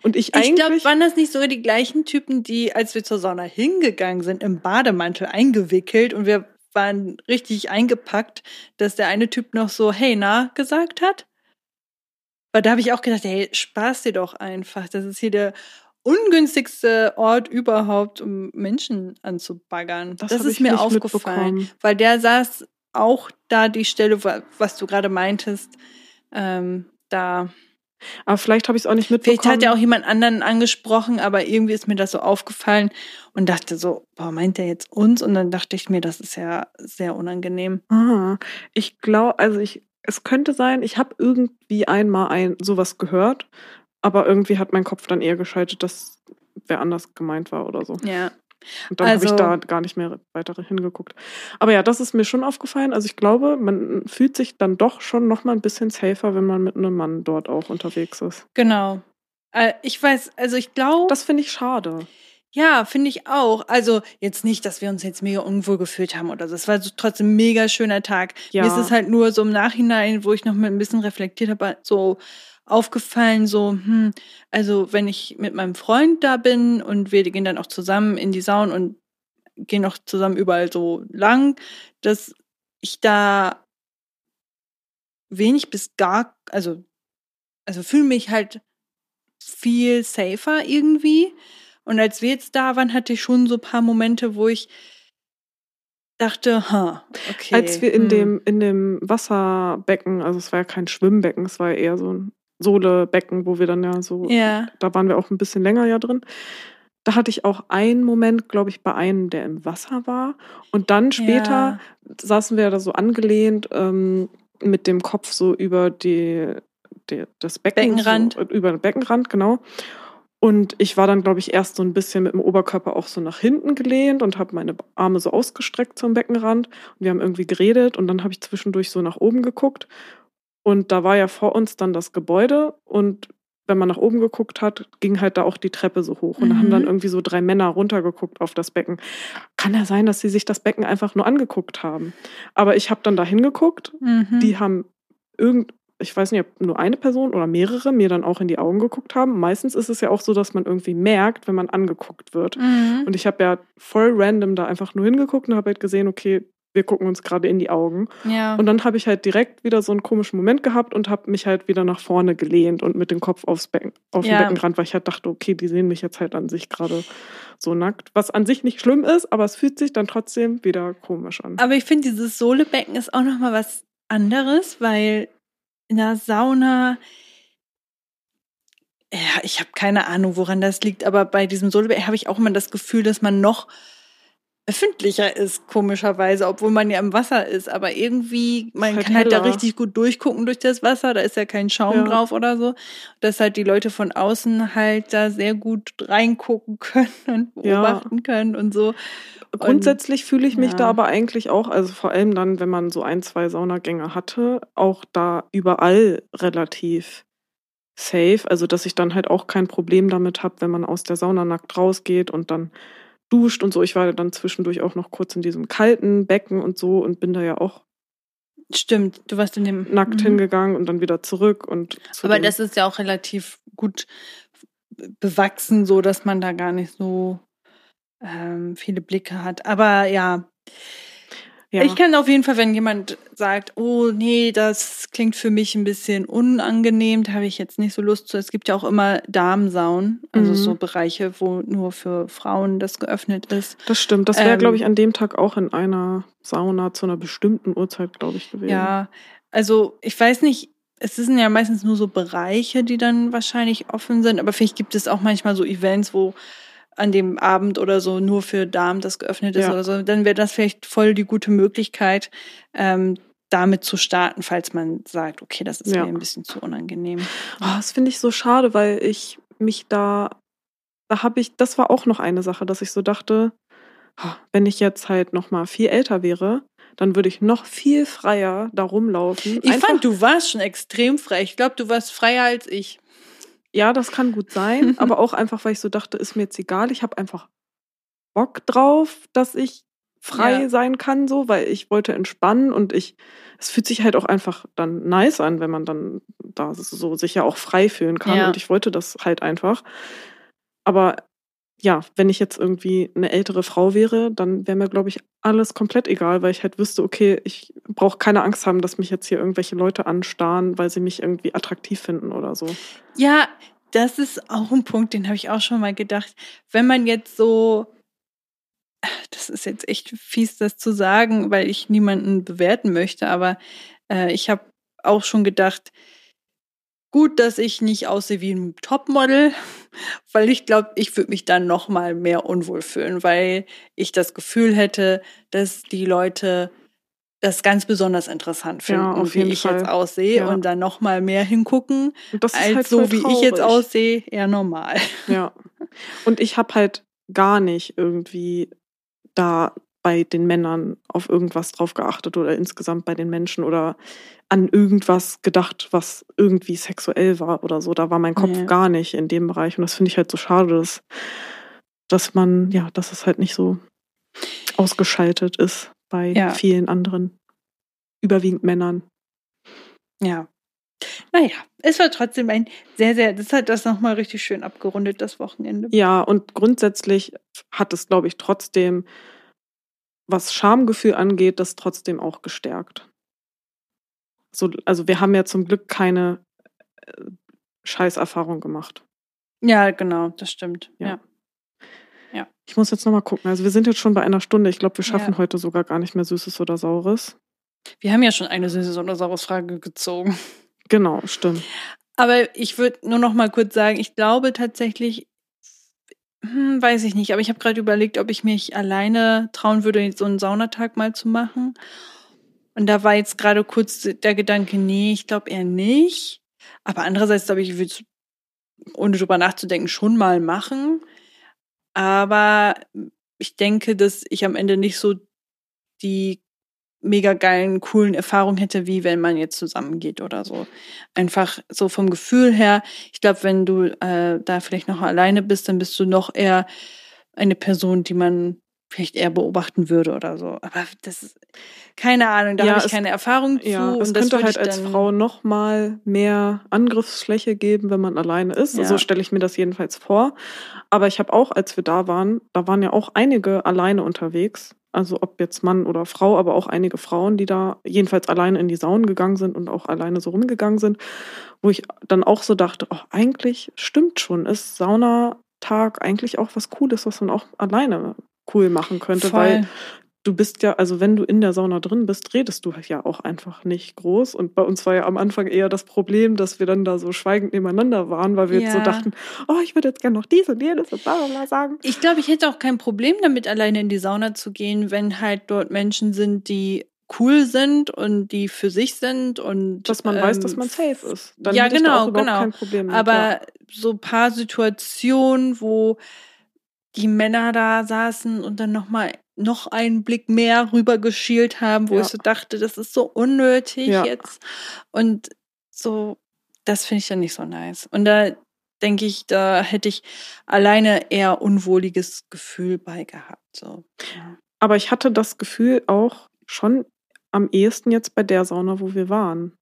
und ich. Ich glaube, waren das nicht sogar die gleichen Typen, die, als wir zur Sauna hingegangen sind, im Bademantel eingewickelt und wir waren richtig eingepackt, dass der eine Typ noch so, hey, na, gesagt hat? Weil da habe ich auch gedacht, hey, spaß dir doch einfach. Das ist hier der ungünstigste Ort überhaupt, um Menschen anzubaggern. Das, das ist mir aufgefallen. Weil der saß auch da die Stelle, was du gerade meintest, ähm, da aber vielleicht habe ich es auch nicht mitbekommen. Vielleicht hat ja auch jemand anderen angesprochen, aber irgendwie ist mir das so aufgefallen und dachte so, boah, meint der jetzt uns? Und dann dachte ich mir, das ist ja sehr unangenehm. Ah, ich glaube, also ich, es könnte sein, ich habe irgendwie einmal ein sowas gehört, aber irgendwie hat mein Kopf dann eher geschaltet, dass wer anders gemeint war oder so. Ja. Und dann also, habe ich da gar nicht mehr weiter hingeguckt. Aber ja, das ist mir schon aufgefallen. Also ich glaube, man fühlt sich dann doch schon noch mal ein bisschen safer, wenn man mit einem Mann dort auch unterwegs ist. Genau. Äh, ich weiß, also ich glaube. Das finde ich schade. Ja, finde ich auch. Also jetzt nicht, dass wir uns jetzt mega unwohl gefühlt haben oder so. Es war so trotzdem ein mega schöner Tag. Ja. Mir ist es halt nur so im Nachhinein, wo ich noch mal ein bisschen reflektiert habe, so aufgefallen, so, hm, also wenn ich mit meinem Freund da bin und wir gehen dann auch zusammen in die Saun und gehen auch zusammen überall so lang, dass ich da wenig bis gar, also, also fühle mich halt viel safer irgendwie. Und als wir jetzt da waren, hatte ich schon so ein paar Momente, wo ich dachte, ha, okay. Als wir in hm. dem, in dem Wasserbecken, also es war ja kein Schwimmbecken, es war eher so ein Sohlebecken, wo wir dann ja so, ja. da waren wir auch ein bisschen länger ja drin. Da hatte ich auch einen Moment, glaube ich, bei einem, der im Wasser war. Und dann später Ja. saßen wir da so angelehnt ähm, mit dem Kopf so über die, die das Becken, Beckenrand. So, über den Beckenrand, genau. Und ich war dann, glaube ich, erst so ein bisschen mit dem Oberkörper auch so nach hinten gelehnt und habe meine Arme so ausgestreckt zum Beckenrand. Und wir haben irgendwie geredet und dann habe ich zwischendurch so nach oben geguckt. Und da war ja vor uns dann das Gebäude und wenn man nach oben geguckt hat, ging halt da auch die Treppe so hoch. Und da haben Mhm. dann irgendwie so drei Männer runtergeguckt auf das Becken. Kann ja sein, dass sie sich das Becken einfach nur angeguckt haben. Aber ich habe dann da hingeguckt. Mhm. Die haben irgend, ich weiß nicht, ob nur eine Person oder mehrere mir dann auch in die Augen geguckt haben. Meistens ist es ja auch so, dass man irgendwie merkt, wenn man angeguckt wird. Mhm. Und ich habe ja voll random da einfach nur hingeguckt und habe halt gesehen, okay, wir gucken uns gerade in die Augen. ja. Und dann habe ich halt direkt wieder so einen komischen Moment gehabt und habe mich halt wieder nach vorne gelehnt und mit dem Kopf aufs Becken, auf den Ja. Beckenrand, weil ich halt dachte, okay, die sehen mich jetzt halt an sich gerade so nackt. Was an sich nicht schlimm ist, aber es fühlt sich dann trotzdem wieder komisch an. Aber ich finde, dieses Sohlebecken ist auch noch mal was anderes, weil in der Sauna, ja, ich habe keine Ahnung, woran das liegt, aber bei diesem Sohlebecken habe ich auch immer das Gefühl, dass man noch öffentlicher ist, komischerweise, obwohl man ja im Wasser ist. Aber irgendwie, man halt kann halt da heller. richtig gut durchgucken durch das Wasser, da ist ja kein Schaum Ja. drauf oder so. Dass halt die Leute von außen halt da sehr gut reingucken können und Ja. beobachten können und so. Grundsätzlich fühle ich mich ja. da aber eigentlich auch, also vor allem dann, wenn man so ein, zwei Saunagänge hatte, auch da überall relativ safe. Also, dass ich dann halt auch kein Problem damit habe, wenn man aus der Sauna nackt rausgeht und dann duscht und so. Ich war dann zwischendurch auch noch kurz in diesem kalten Becken und so und bin da ja auch Stimmt, du warst in dem nackt Mhm. hingegangen und dann wieder zurück und zu Aber das ist ja auch relativ gut bewachsen, so dass man da gar nicht so ähm, viele Blicke hat. Aber ja, ja. ich kann auf jeden Fall, wenn jemand sagt, oh nee, das klingt für mich ein bisschen unangenehm, da habe ich jetzt nicht so Lust zu. Es gibt ja auch immer Darmsaunen, also Mhm. so Bereiche, wo nur für Frauen das geöffnet ist. das stimmt. Das wäre, ähm, glaube ich, an dem Tag auch in einer Sauna zu einer bestimmten Uhrzeit, glaube ich, gewesen. Ja, also ich weiß nicht, es sind ja meistens nur so Bereiche, die dann wahrscheinlich offen sind, aber vielleicht gibt es auch manchmal so Events, wo an dem Abend oder so nur für Damen das geöffnet ist Ja. oder so. Dann wäre das vielleicht voll die gute Möglichkeit, ähm, damit zu starten, falls man sagt, okay, das ist Ja. mir ein bisschen zu unangenehm. Oh, das finde ich so schade, weil ich mich da, da habe ich, das war auch noch eine Sache, dass ich so dachte, oh, wenn ich jetzt halt noch mal viel älter wäre, dann würde ich noch viel freier da rumlaufen. Ich Einfach- fand, du warst schon extrem frei. Ich glaube, du warst freier als ich. Ja, das kann gut sein, aber auch einfach, weil ich so dachte, ist mir jetzt egal, ich habe einfach Bock drauf, dass ich frei Ja. sein kann, so, weil ich wollte entspannen und ich, es fühlt sich halt auch einfach dann nice an, wenn man dann da so sich ja auch frei fühlen kann Ja. und ich wollte das halt einfach. Aber ja, wenn ich jetzt irgendwie eine ältere Frau wäre, dann wäre mir, glaube ich, alles komplett egal, weil ich halt wüsste, okay, ich brauche keine Angst haben, dass mich jetzt hier irgendwelche Leute anstarren, weil sie mich irgendwie attraktiv finden oder so. Ja, das ist auch ein Punkt, den habe ich auch schon mal gedacht. Wenn man jetzt so, das ist jetzt echt fies, das zu sagen, weil ich niemanden bewerten möchte, aber äh, ich habe auch schon gedacht, gut, dass ich nicht aussehe wie ein Topmodel, weil ich glaube, ich würde mich dann noch mal mehr unwohl fühlen, weil ich das Gefühl hätte, dass die Leute das ganz besonders interessant finden, Ja, wie ich Fall. jetzt aussehe Ja. und dann noch mal mehr hingucken, Und das ist als halt so wie ich jetzt traurig. aussehe, eher normal. Ja. Und ich habe halt gar nicht irgendwie da bei den Männern auf irgendwas drauf geachtet oder insgesamt bei den Menschen oder an irgendwas gedacht, was irgendwie sexuell war oder so. Da war mein Kopf Ja. gar nicht in dem Bereich. Und das finde ich halt so schade, dass, dass man, ja, dass es halt nicht so ausgeschaltet ist bei Ja. vielen anderen, überwiegend Männern. Ja. Naja, es war trotzdem ein sehr, sehr, das hat das nochmal richtig schön abgerundet, das Wochenende. Ja, und grundsätzlich hat es, glaube ich, trotzdem, was Schamgefühl angeht, das trotzdem auch gestärkt. So, also wir haben ja zum Glück keine äh, Scheißerfahrung gemacht. Ja, genau, das stimmt. Ja. Ja. Ich muss jetzt nochmal gucken. Also wir sind jetzt schon bei einer Stunde. Ich glaube, wir schaffen Ja. heute sogar gar nicht mehr Süßes oder Saures. Wir haben ja schon eine süße oder saures Frage gezogen. Genau, stimmt. Aber ich würde nur noch mal kurz sagen, ich glaube tatsächlich, hm, weiß ich nicht, aber ich habe gerade überlegt, ob ich mich alleine trauen würde, so einen Saunatag mal zu machen. Und da war jetzt gerade kurz der Gedanke, nee, ich glaube eher nicht. Aber andererseits glaube ich, ich würde es, ohne drüber nachzudenken, schon mal machen. Aber ich denke, dass ich am Ende nicht so die mega geilen, coolen Erfahrungen hätte, wie wenn man jetzt zusammengeht oder so. Einfach so vom Gefühl her. Ich glaube, wenn du äh, da vielleicht noch alleine bist, dann bist du noch eher eine Person, die man vielleicht eher beobachten würde oder so. Aber das ist keine Ahnung, da ja, habe ich keine Erfahrung zu. Ja, es könnte halt als Frau noch mal mehr Angriffsfläche geben, wenn man alleine ist. Ja. So stelle ich mir das jedenfalls vor. Aber ich habe auch, als wir da waren, da waren ja auch einige alleine unterwegs. Also ob jetzt Mann oder Frau, aber auch einige Frauen, die da jedenfalls alleine in die Saunen gegangen sind und auch alleine so rumgegangen sind, wo ich dann auch so dachte, oh, eigentlich stimmt schon, ist Saunatag eigentlich auch was Cooles, was man auch alleine cool machen könnte, Voll. weil du bist ja, also wenn du in der Sauna drin bist, redest du ja auch einfach nicht groß. Und bei uns war ja am Anfang eher das Problem, dass wir dann da so schweigend nebeneinander waren, weil wir ja. so dachten, oh, ich würde jetzt gerne noch dies und jenes und bla bla sagen. Ich glaube, ich hätte auch kein Problem damit, alleine in die Sauna zu gehen, wenn halt dort Menschen sind, die cool sind und die für sich sind und dass man ähm, weiß, dass man safe ist. Dann ja, genau, genau. Problem Aber ja. so paar Situationen, wo die Männer da saßen und dann noch mal noch einen Blick mehr rübergeschielt haben, wo ja. ich so dachte, das ist so unnötig ja. jetzt. Und so, das finde ich dann nicht so nice. Und da denke ich, da hätte ich alleine eher unwohliges Gefühl bei gehabt. So. Ja. Aber ich hatte das Gefühl auch schon am ehesten jetzt bei der Sauna, wo wir waren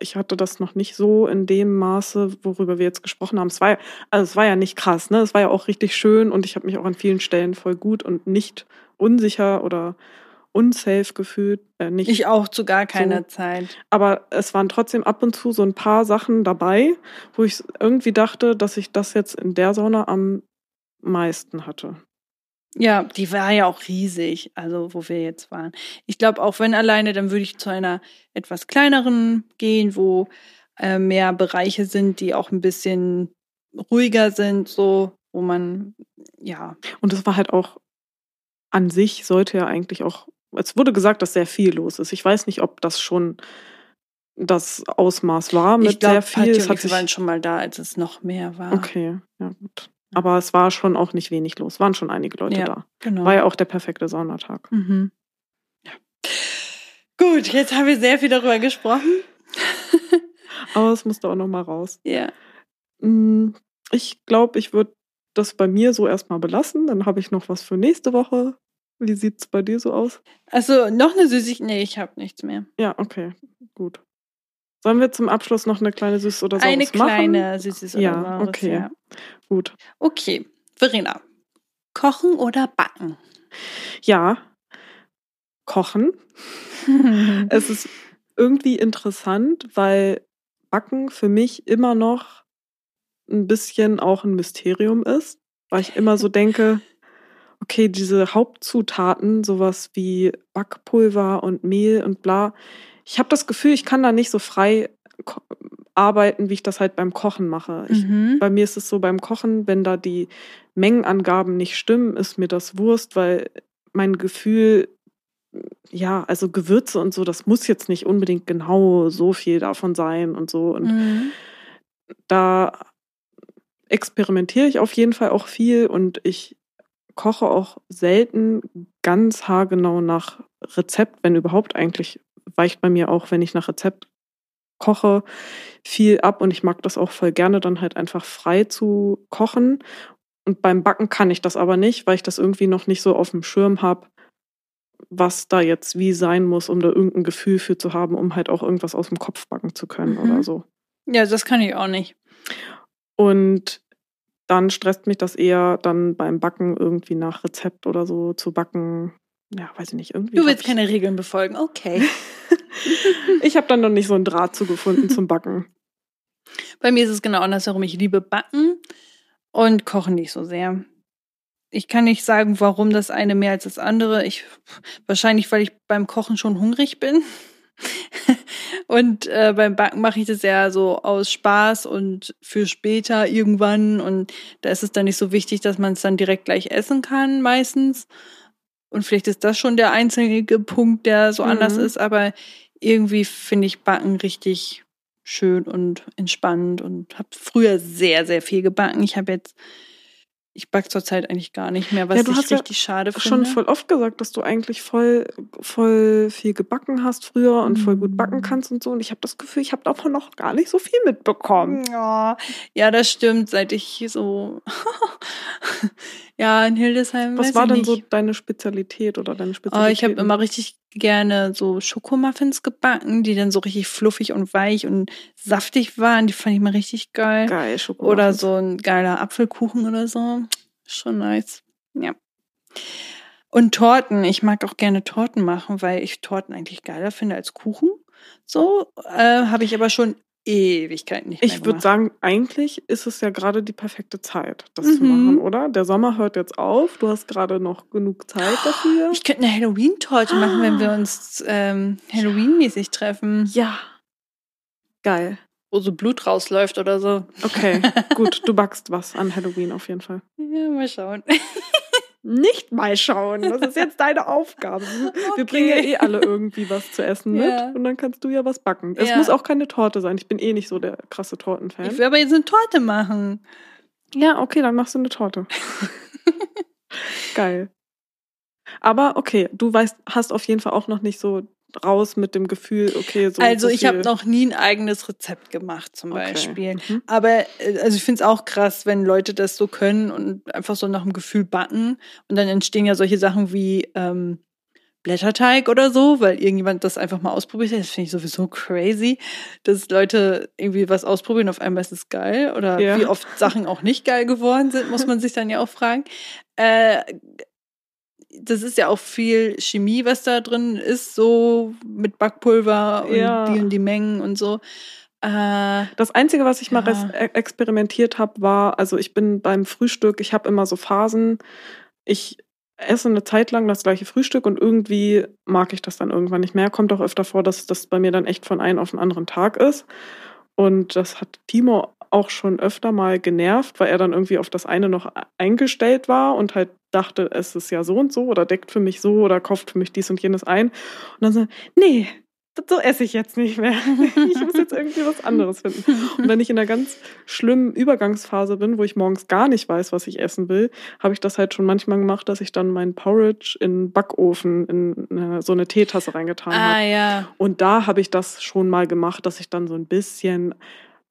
ich hatte das noch nicht so in dem Maße, worüber wir jetzt gesprochen haben. Es war ja, also es war ja nicht krass, ne? Es war ja auch richtig schön und ich habe mich auch an vielen Stellen voll gut und nicht unsicher oder unsafe gefühlt. Äh, nicht ich auch zu gar keiner so. Zeit. Aber es waren trotzdem ab und zu so ein paar Sachen dabei, wo ich irgendwie dachte, dass ich das jetzt in der Sauna am meisten hatte. Ja, die war ja auch riesig, also wo wir jetzt waren. Ich glaube, auch wenn alleine, dann würde ich zu einer etwas kleineren gehen, wo äh, mehr Bereiche sind, die auch ein bisschen ruhiger sind, so, wo man, ja. Und es war halt auch an sich, sollte ja eigentlich auch, es wurde gesagt, dass sehr viel los ist. Ich weiß nicht, ob das schon das Ausmaß war mit glaub, sehr viel. Ich glaube, wir waren schon mal da, als es noch mehr war. Okay, ja gut. Aber es war schon auch nicht wenig los. Waren schon einige Leute ja, da. Genau. War ja auch der perfekte Saunatag. Mhm. Ja. Gut, jetzt haben wir sehr viel darüber gesprochen. Aber es musste auch noch mal raus. Ja. Mm, ich glaube, ich würde das bei mir so erstmal belassen. Dann habe ich noch was für nächste Woche. Wie sieht es bei dir so aus? Also noch eine Süßigkeit? Nee, ich habe nichts mehr. Ja, okay, gut. Sollen wir zum Abschluss noch eine kleine Süße oder Saures eine machen? Eine kleine Süßes oder ja, Saures, okay. ja. Gut. Okay, Verena. Kochen oder backen? Ja, kochen. es ist irgendwie interessant, weil Backen für mich immer noch ein bisschen auch ein Mysterium ist, weil ich immer so denke, okay, diese Hauptzutaten, sowas wie Backpulver und Mehl und bla, ich habe das Gefühl, ich kann da nicht so frei arbeiten, wie ich das halt beim Kochen mache. Ich, mhm. Bei mir ist es so beim Kochen, wenn da die Mengenangaben nicht stimmen, ist mir das Wurst, weil mein Gefühl, ja, also Gewürze und so, das muss jetzt nicht unbedingt genau so viel davon sein und so. Und mhm. da experimentiere ich auf jeden Fall auch viel und ich koche auch selten ganz haargenau nach Rezept, wenn überhaupt eigentlich weicht bei mir auch, wenn ich nach Rezept koche, viel ab und ich mag das auch voll gerne, dann halt einfach frei zu kochen. Und beim Backen kann ich das aber nicht, weil ich das irgendwie noch nicht so auf dem Schirm habe, was da jetzt wie sein muss, um da irgendein Gefühl für zu haben, um halt auch irgendwas aus dem Kopf backen zu können mhm. oder so. Ja, das kann ich auch nicht. Und dann stresst mich das eher dann beim Backen irgendwie nach Rezept oder so zu backen, ja, weiß ich nicht, irgendwie. Du willst keine Regeln befolgen, okay. ich habe dann noch nicht so einen Draht zugefunden zum Backen. Bei mir ist es genau andersherum. Ich liebe Backen und kochen nicht so sehr. Ich kann nicht sagen, warum das eine mehr als das andere. Ich, wahrscheinlich, weil ich beim Kochen schon hungrig bin. Und äh, beim Backen mache ich das ja so aus Spaß und für später irgendwann. Und da ist es dann nicht so wichtig, dass man es dann direkt gleich essen kann, meistens. Und vielleicht ist das schon der einzige Punkt, der so mhm. anders ist, aber irgendwie finde ich Backen richtig schön und entspannend und habe früher sehr, sehr viel gebacken. Ich habe jetzt ich backe zurzeit eigentlich gar nicht mehr, was ja, du ich hast richtig ja schade finde. schon voll oft gesagt, dass du eigentlich voll, voll viel gebacken hast früher und voll gut backen mm. kannst und so. Und ich habe das Gefühl, ich habe davon noch gar nicht so viel mitbekommen. Ja, ja das stimmt, seit ich so ja in Hildesheim. Was war denn so deine Spezialität oder deine Spezialität? Oh, ich habe immer richtig gerne so Schokomuffins gebacken, die dann so richtig fluffig und weich und saftig waren. Die fand ich mal richtig geil. Geil, Schokomuffins. Oder so ein geiler Apfelkuchen oder so. Schon nice. Ja. Und Torten. Ich mag auch gerne Torten machen, weil ich Torten eigentlich geiler finde als Kuchen. So äh, habe ich aber schon Ewigkeiten nicht mehr Ich würde sagen, eigentlich ist es ja gerade die perfekte Zeit, das mhm. zu machen, oder? Der Sommer hört jetzt auf. Du hast gerade noch genug Zeit dafür. Ich könnte eine Halloween-Torte ah. machen, wenn wir uns ähm, Halloween-mäßig treffen. Ja. Geil. Wo so Blut rausläuft oder so. Okay, gut. Du backst was an Halloween auf jeden Fall. Ja, mal schauen nicht mal schauen. Das ist jetzt deine Aufgabe. Okay. Wir bringen ja eh alle irgendwie was zu essen mit ja. und dann kannst du ja was backen. Es ja. muss auch keine Torte sein. Ich bin eh nicht so der krasse Tortenfan. Ich will aber jetzt eine Torte machen. Ja, okay, dann machst du eine Torte. Geil. Aber okay, du weißt, hast auf jeden Fall auch noch nicht so raus mit dem Gefühl, okay, so. Also so ich habe noch nie ein eigenes Rezept gemacht, zum okay. Beispiel. Mhm. Aber äh, also ich finde es auch krass, wenn Leute das so können und einfach so nach dem Gefühl backen. Und dann entstehen ja solche Sachen wie ähm, Blätterteig oder so, weil irgendjemand das einfach mal ausprobiert hat. Das finde ich sowieso crazy, dass Leute irgendwie was ausprobieren, auf einmal ist es geil. Oder ja. wie oft Sachen auch nicht geil geworden sind, muss man sich dann ja auch fragen. Äh, das ist ja auch viel Chemie, was da drin ist, so mit Backpulver und ja. die und die Mengen und so. Äh, das Einzige, was ich ja. mal e-, experimentiert habe, war, also ich bin beim Frühstück, ich habe immer so Phasen, ich esse eine Zeit lang das gleiche Frühstück und irgendwie mag ich das dann irgendwann nicht mehr. Kommt auch öfter vor, dass das bei mir dann echt von einem auf den anderen Tag ist. Und das hat Timo auch schon öfter mal genervt, weil er dann irgendwie auf das eine noch eingestellt war und halt dachte, es ist ja so und so oder deckt für mich so oder kauft für mich dies und jenes ein. Und dann so, nee, so esse ich jetzt nicht mehr. Ich muss jetzt irgendwie was anderes finden. Und wenn ich in einer ganz schlimmen Übergangsphase bin, wo ich morgens gar nicht weiß, was ich essen will, habe ich das halt schon manchmal gemacht, dass ich dann meinen Porridge in Backofen in eine, so eine Teetasse reingetan ah, habe. Ja. Und da habe ich das schon mal gemacht, dass ich dann so ein bisschen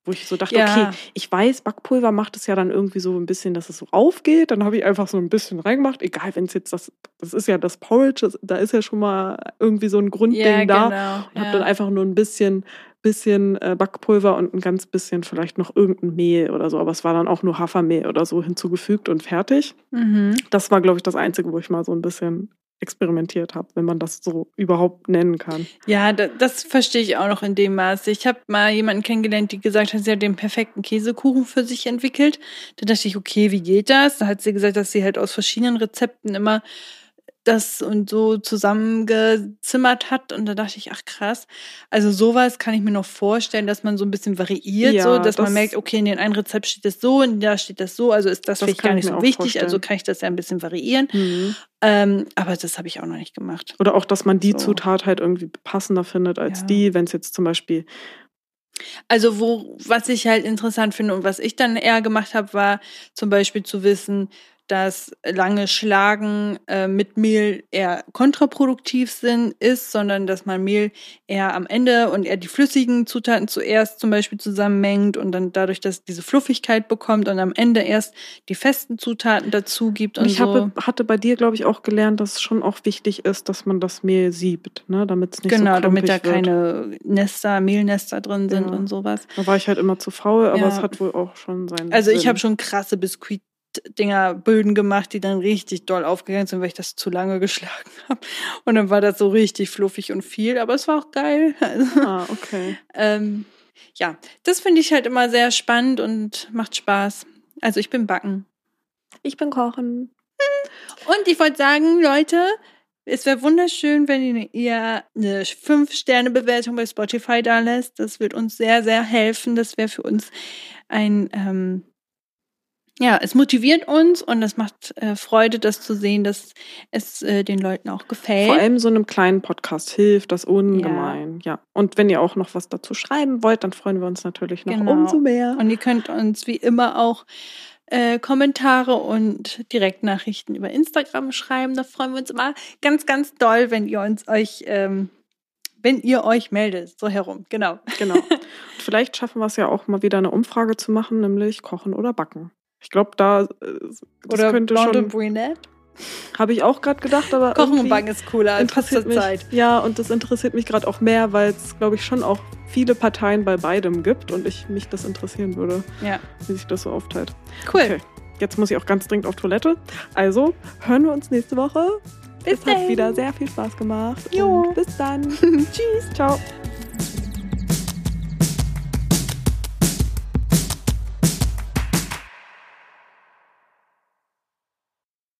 wo ich so dachte, ja. okay, ich weiß, Backpulver macht es ja dann irgendwie so ein bisschen, dass es so aufgeht. Dann habe ich einfach so ein bisschen reingemacht. Egal, wenn es jetzt das, das ist ja das Porridge, das, da ist ja schon mal irgendwie so ein Grundding ja, da. Genau. Und habe dann einfach nur ein bisschen, bisschen äh, Backpulver und ein ganz bisschen vielleicht noch irgendein Mehl oder so. Aber es war dann auch nur Hafermehl oder so hinzugefügt und fertig. Mhm. Das war, glaube ich, das Einzige, wo ich mal so ein bisschen experimentiert habe, wenn man das so überhaupt nennen kann. Ja, das, das verstehe ich auch noch in dem Maße. Ich habe mal jemanden kennengelernt, die gesagt hat, sie hat den perfekten Käsekuchen für sich entwickelt. Da dachte ich, okay, wie geht das? Da hat sie gesagt, dass sie halt aus verschiedenen Rezepten immer das und so zusammengezimmert hat. Und da dachte ich, ach krass. Also sowas kann ich mir noch vorstellen, dass man so ein bisschen variiert, ja, so, dass das man merkt, okay, in den einen Rezept steht das so, in da steht das so. Also ist das, das vielleicht gar nicht so wichtig. Vorstellen. Also kann ich das ja ein bisschen variieren. Mhm. Ähm, aber das habe ich auch noch nicht gemacht. Oder auch, dass man die so. Zutat halt irgendwie passender findet als ja. die, wenn es jetzt zum Beispiel also wo, was ich halt interessant finde und was ich dann eher gemacht habe, war zum Beispiel zu wissen, dass lange Schlagen äh, mit Mehl eher kontraproduktiv sind, ist, sondern dass man Mehl eher am Ende und eher die flüssigen Zutaten zuerst zum Beispiel zusammenmengt und dann dadurch, dass diese Fluffigkeit bekommt und am Ende erst die festen Zutaten dazu gibt. Und ich so. habe, hatte bei dir, glaube ich, auch gelernt, dass es schon auch wichtig ist, dass man das Mehl siebt, ne? damit es nicht genau, so damit da wird. keine Nester, Mehlnester drin sind ja. und sowas. Da war ich halt immer zu faul, aber ja. es hat wohl auch schon seinen Also ich habe schon krasse Biskuit Dinger Böden gemacht, die dann richtig doll aufgegangen sind, weil ich das zu lange geschlagen habe. Und dann war das so richtig fluffig und viel, aber es war auch geil. ah, okay. ähm, ja, das finde ich halt immer sehr spannend und macht Spaß. Also ich bin backen. Ich bin kochen. Und ich wollte sagen, Leute, Es wäre wunderschön, wenn ihr eine 5-Sterne-Bewertung bei Spotify da lässt. Das wird uns sehr, sehr helfen. Das wäre für uns ein, ähm, ja, es motiviert uns und es macht äh, Freude, das zu sehen, dass es äh, den Leuten auch gefällt. Vor allem so einem kleinen Podcast hilft das ungemein. Ja. ja. Und wenn ihr auch noch was dazu schreiben wollt, dann freuen wir uns natürlich noch genau. umso mehr. Und ihr könnt uns wie immer auch äh, Kommentare und Direktnachrichten über Instagram schreiben. Da freuen wir uns immer ganz, ganz doll, wenn ihr uns euch, ähm, wenn ihr euch meldet, so herum. Genau. Genau. Und vielleicht schaffen wir es ja auch mal wieder eine Umfrage zu machen, nämlich kochen oder backen. Ich glaube, da äh, das oder könnte Blonde schon. Brunette. Habe ich auch gerade gedacht, aber. Kochen und Backen ist cooler, interessiert mich, Zeit. Ja, und das interessiert mich gerade auch mehr, weil es, glaube ich, schon auch viele Parteien bei beidem gibt und ich mich das interessieren würde, ja. wie sich das so aufteilt. Cool. Okay. Jetzt muss ich auch ganz dringend auf Toilette. Also hören wir uns nächste Woche. Bis es dann. hat wieder sehr viel Spaß gemacht. Jo. bis dann. Tschüss. Ciao.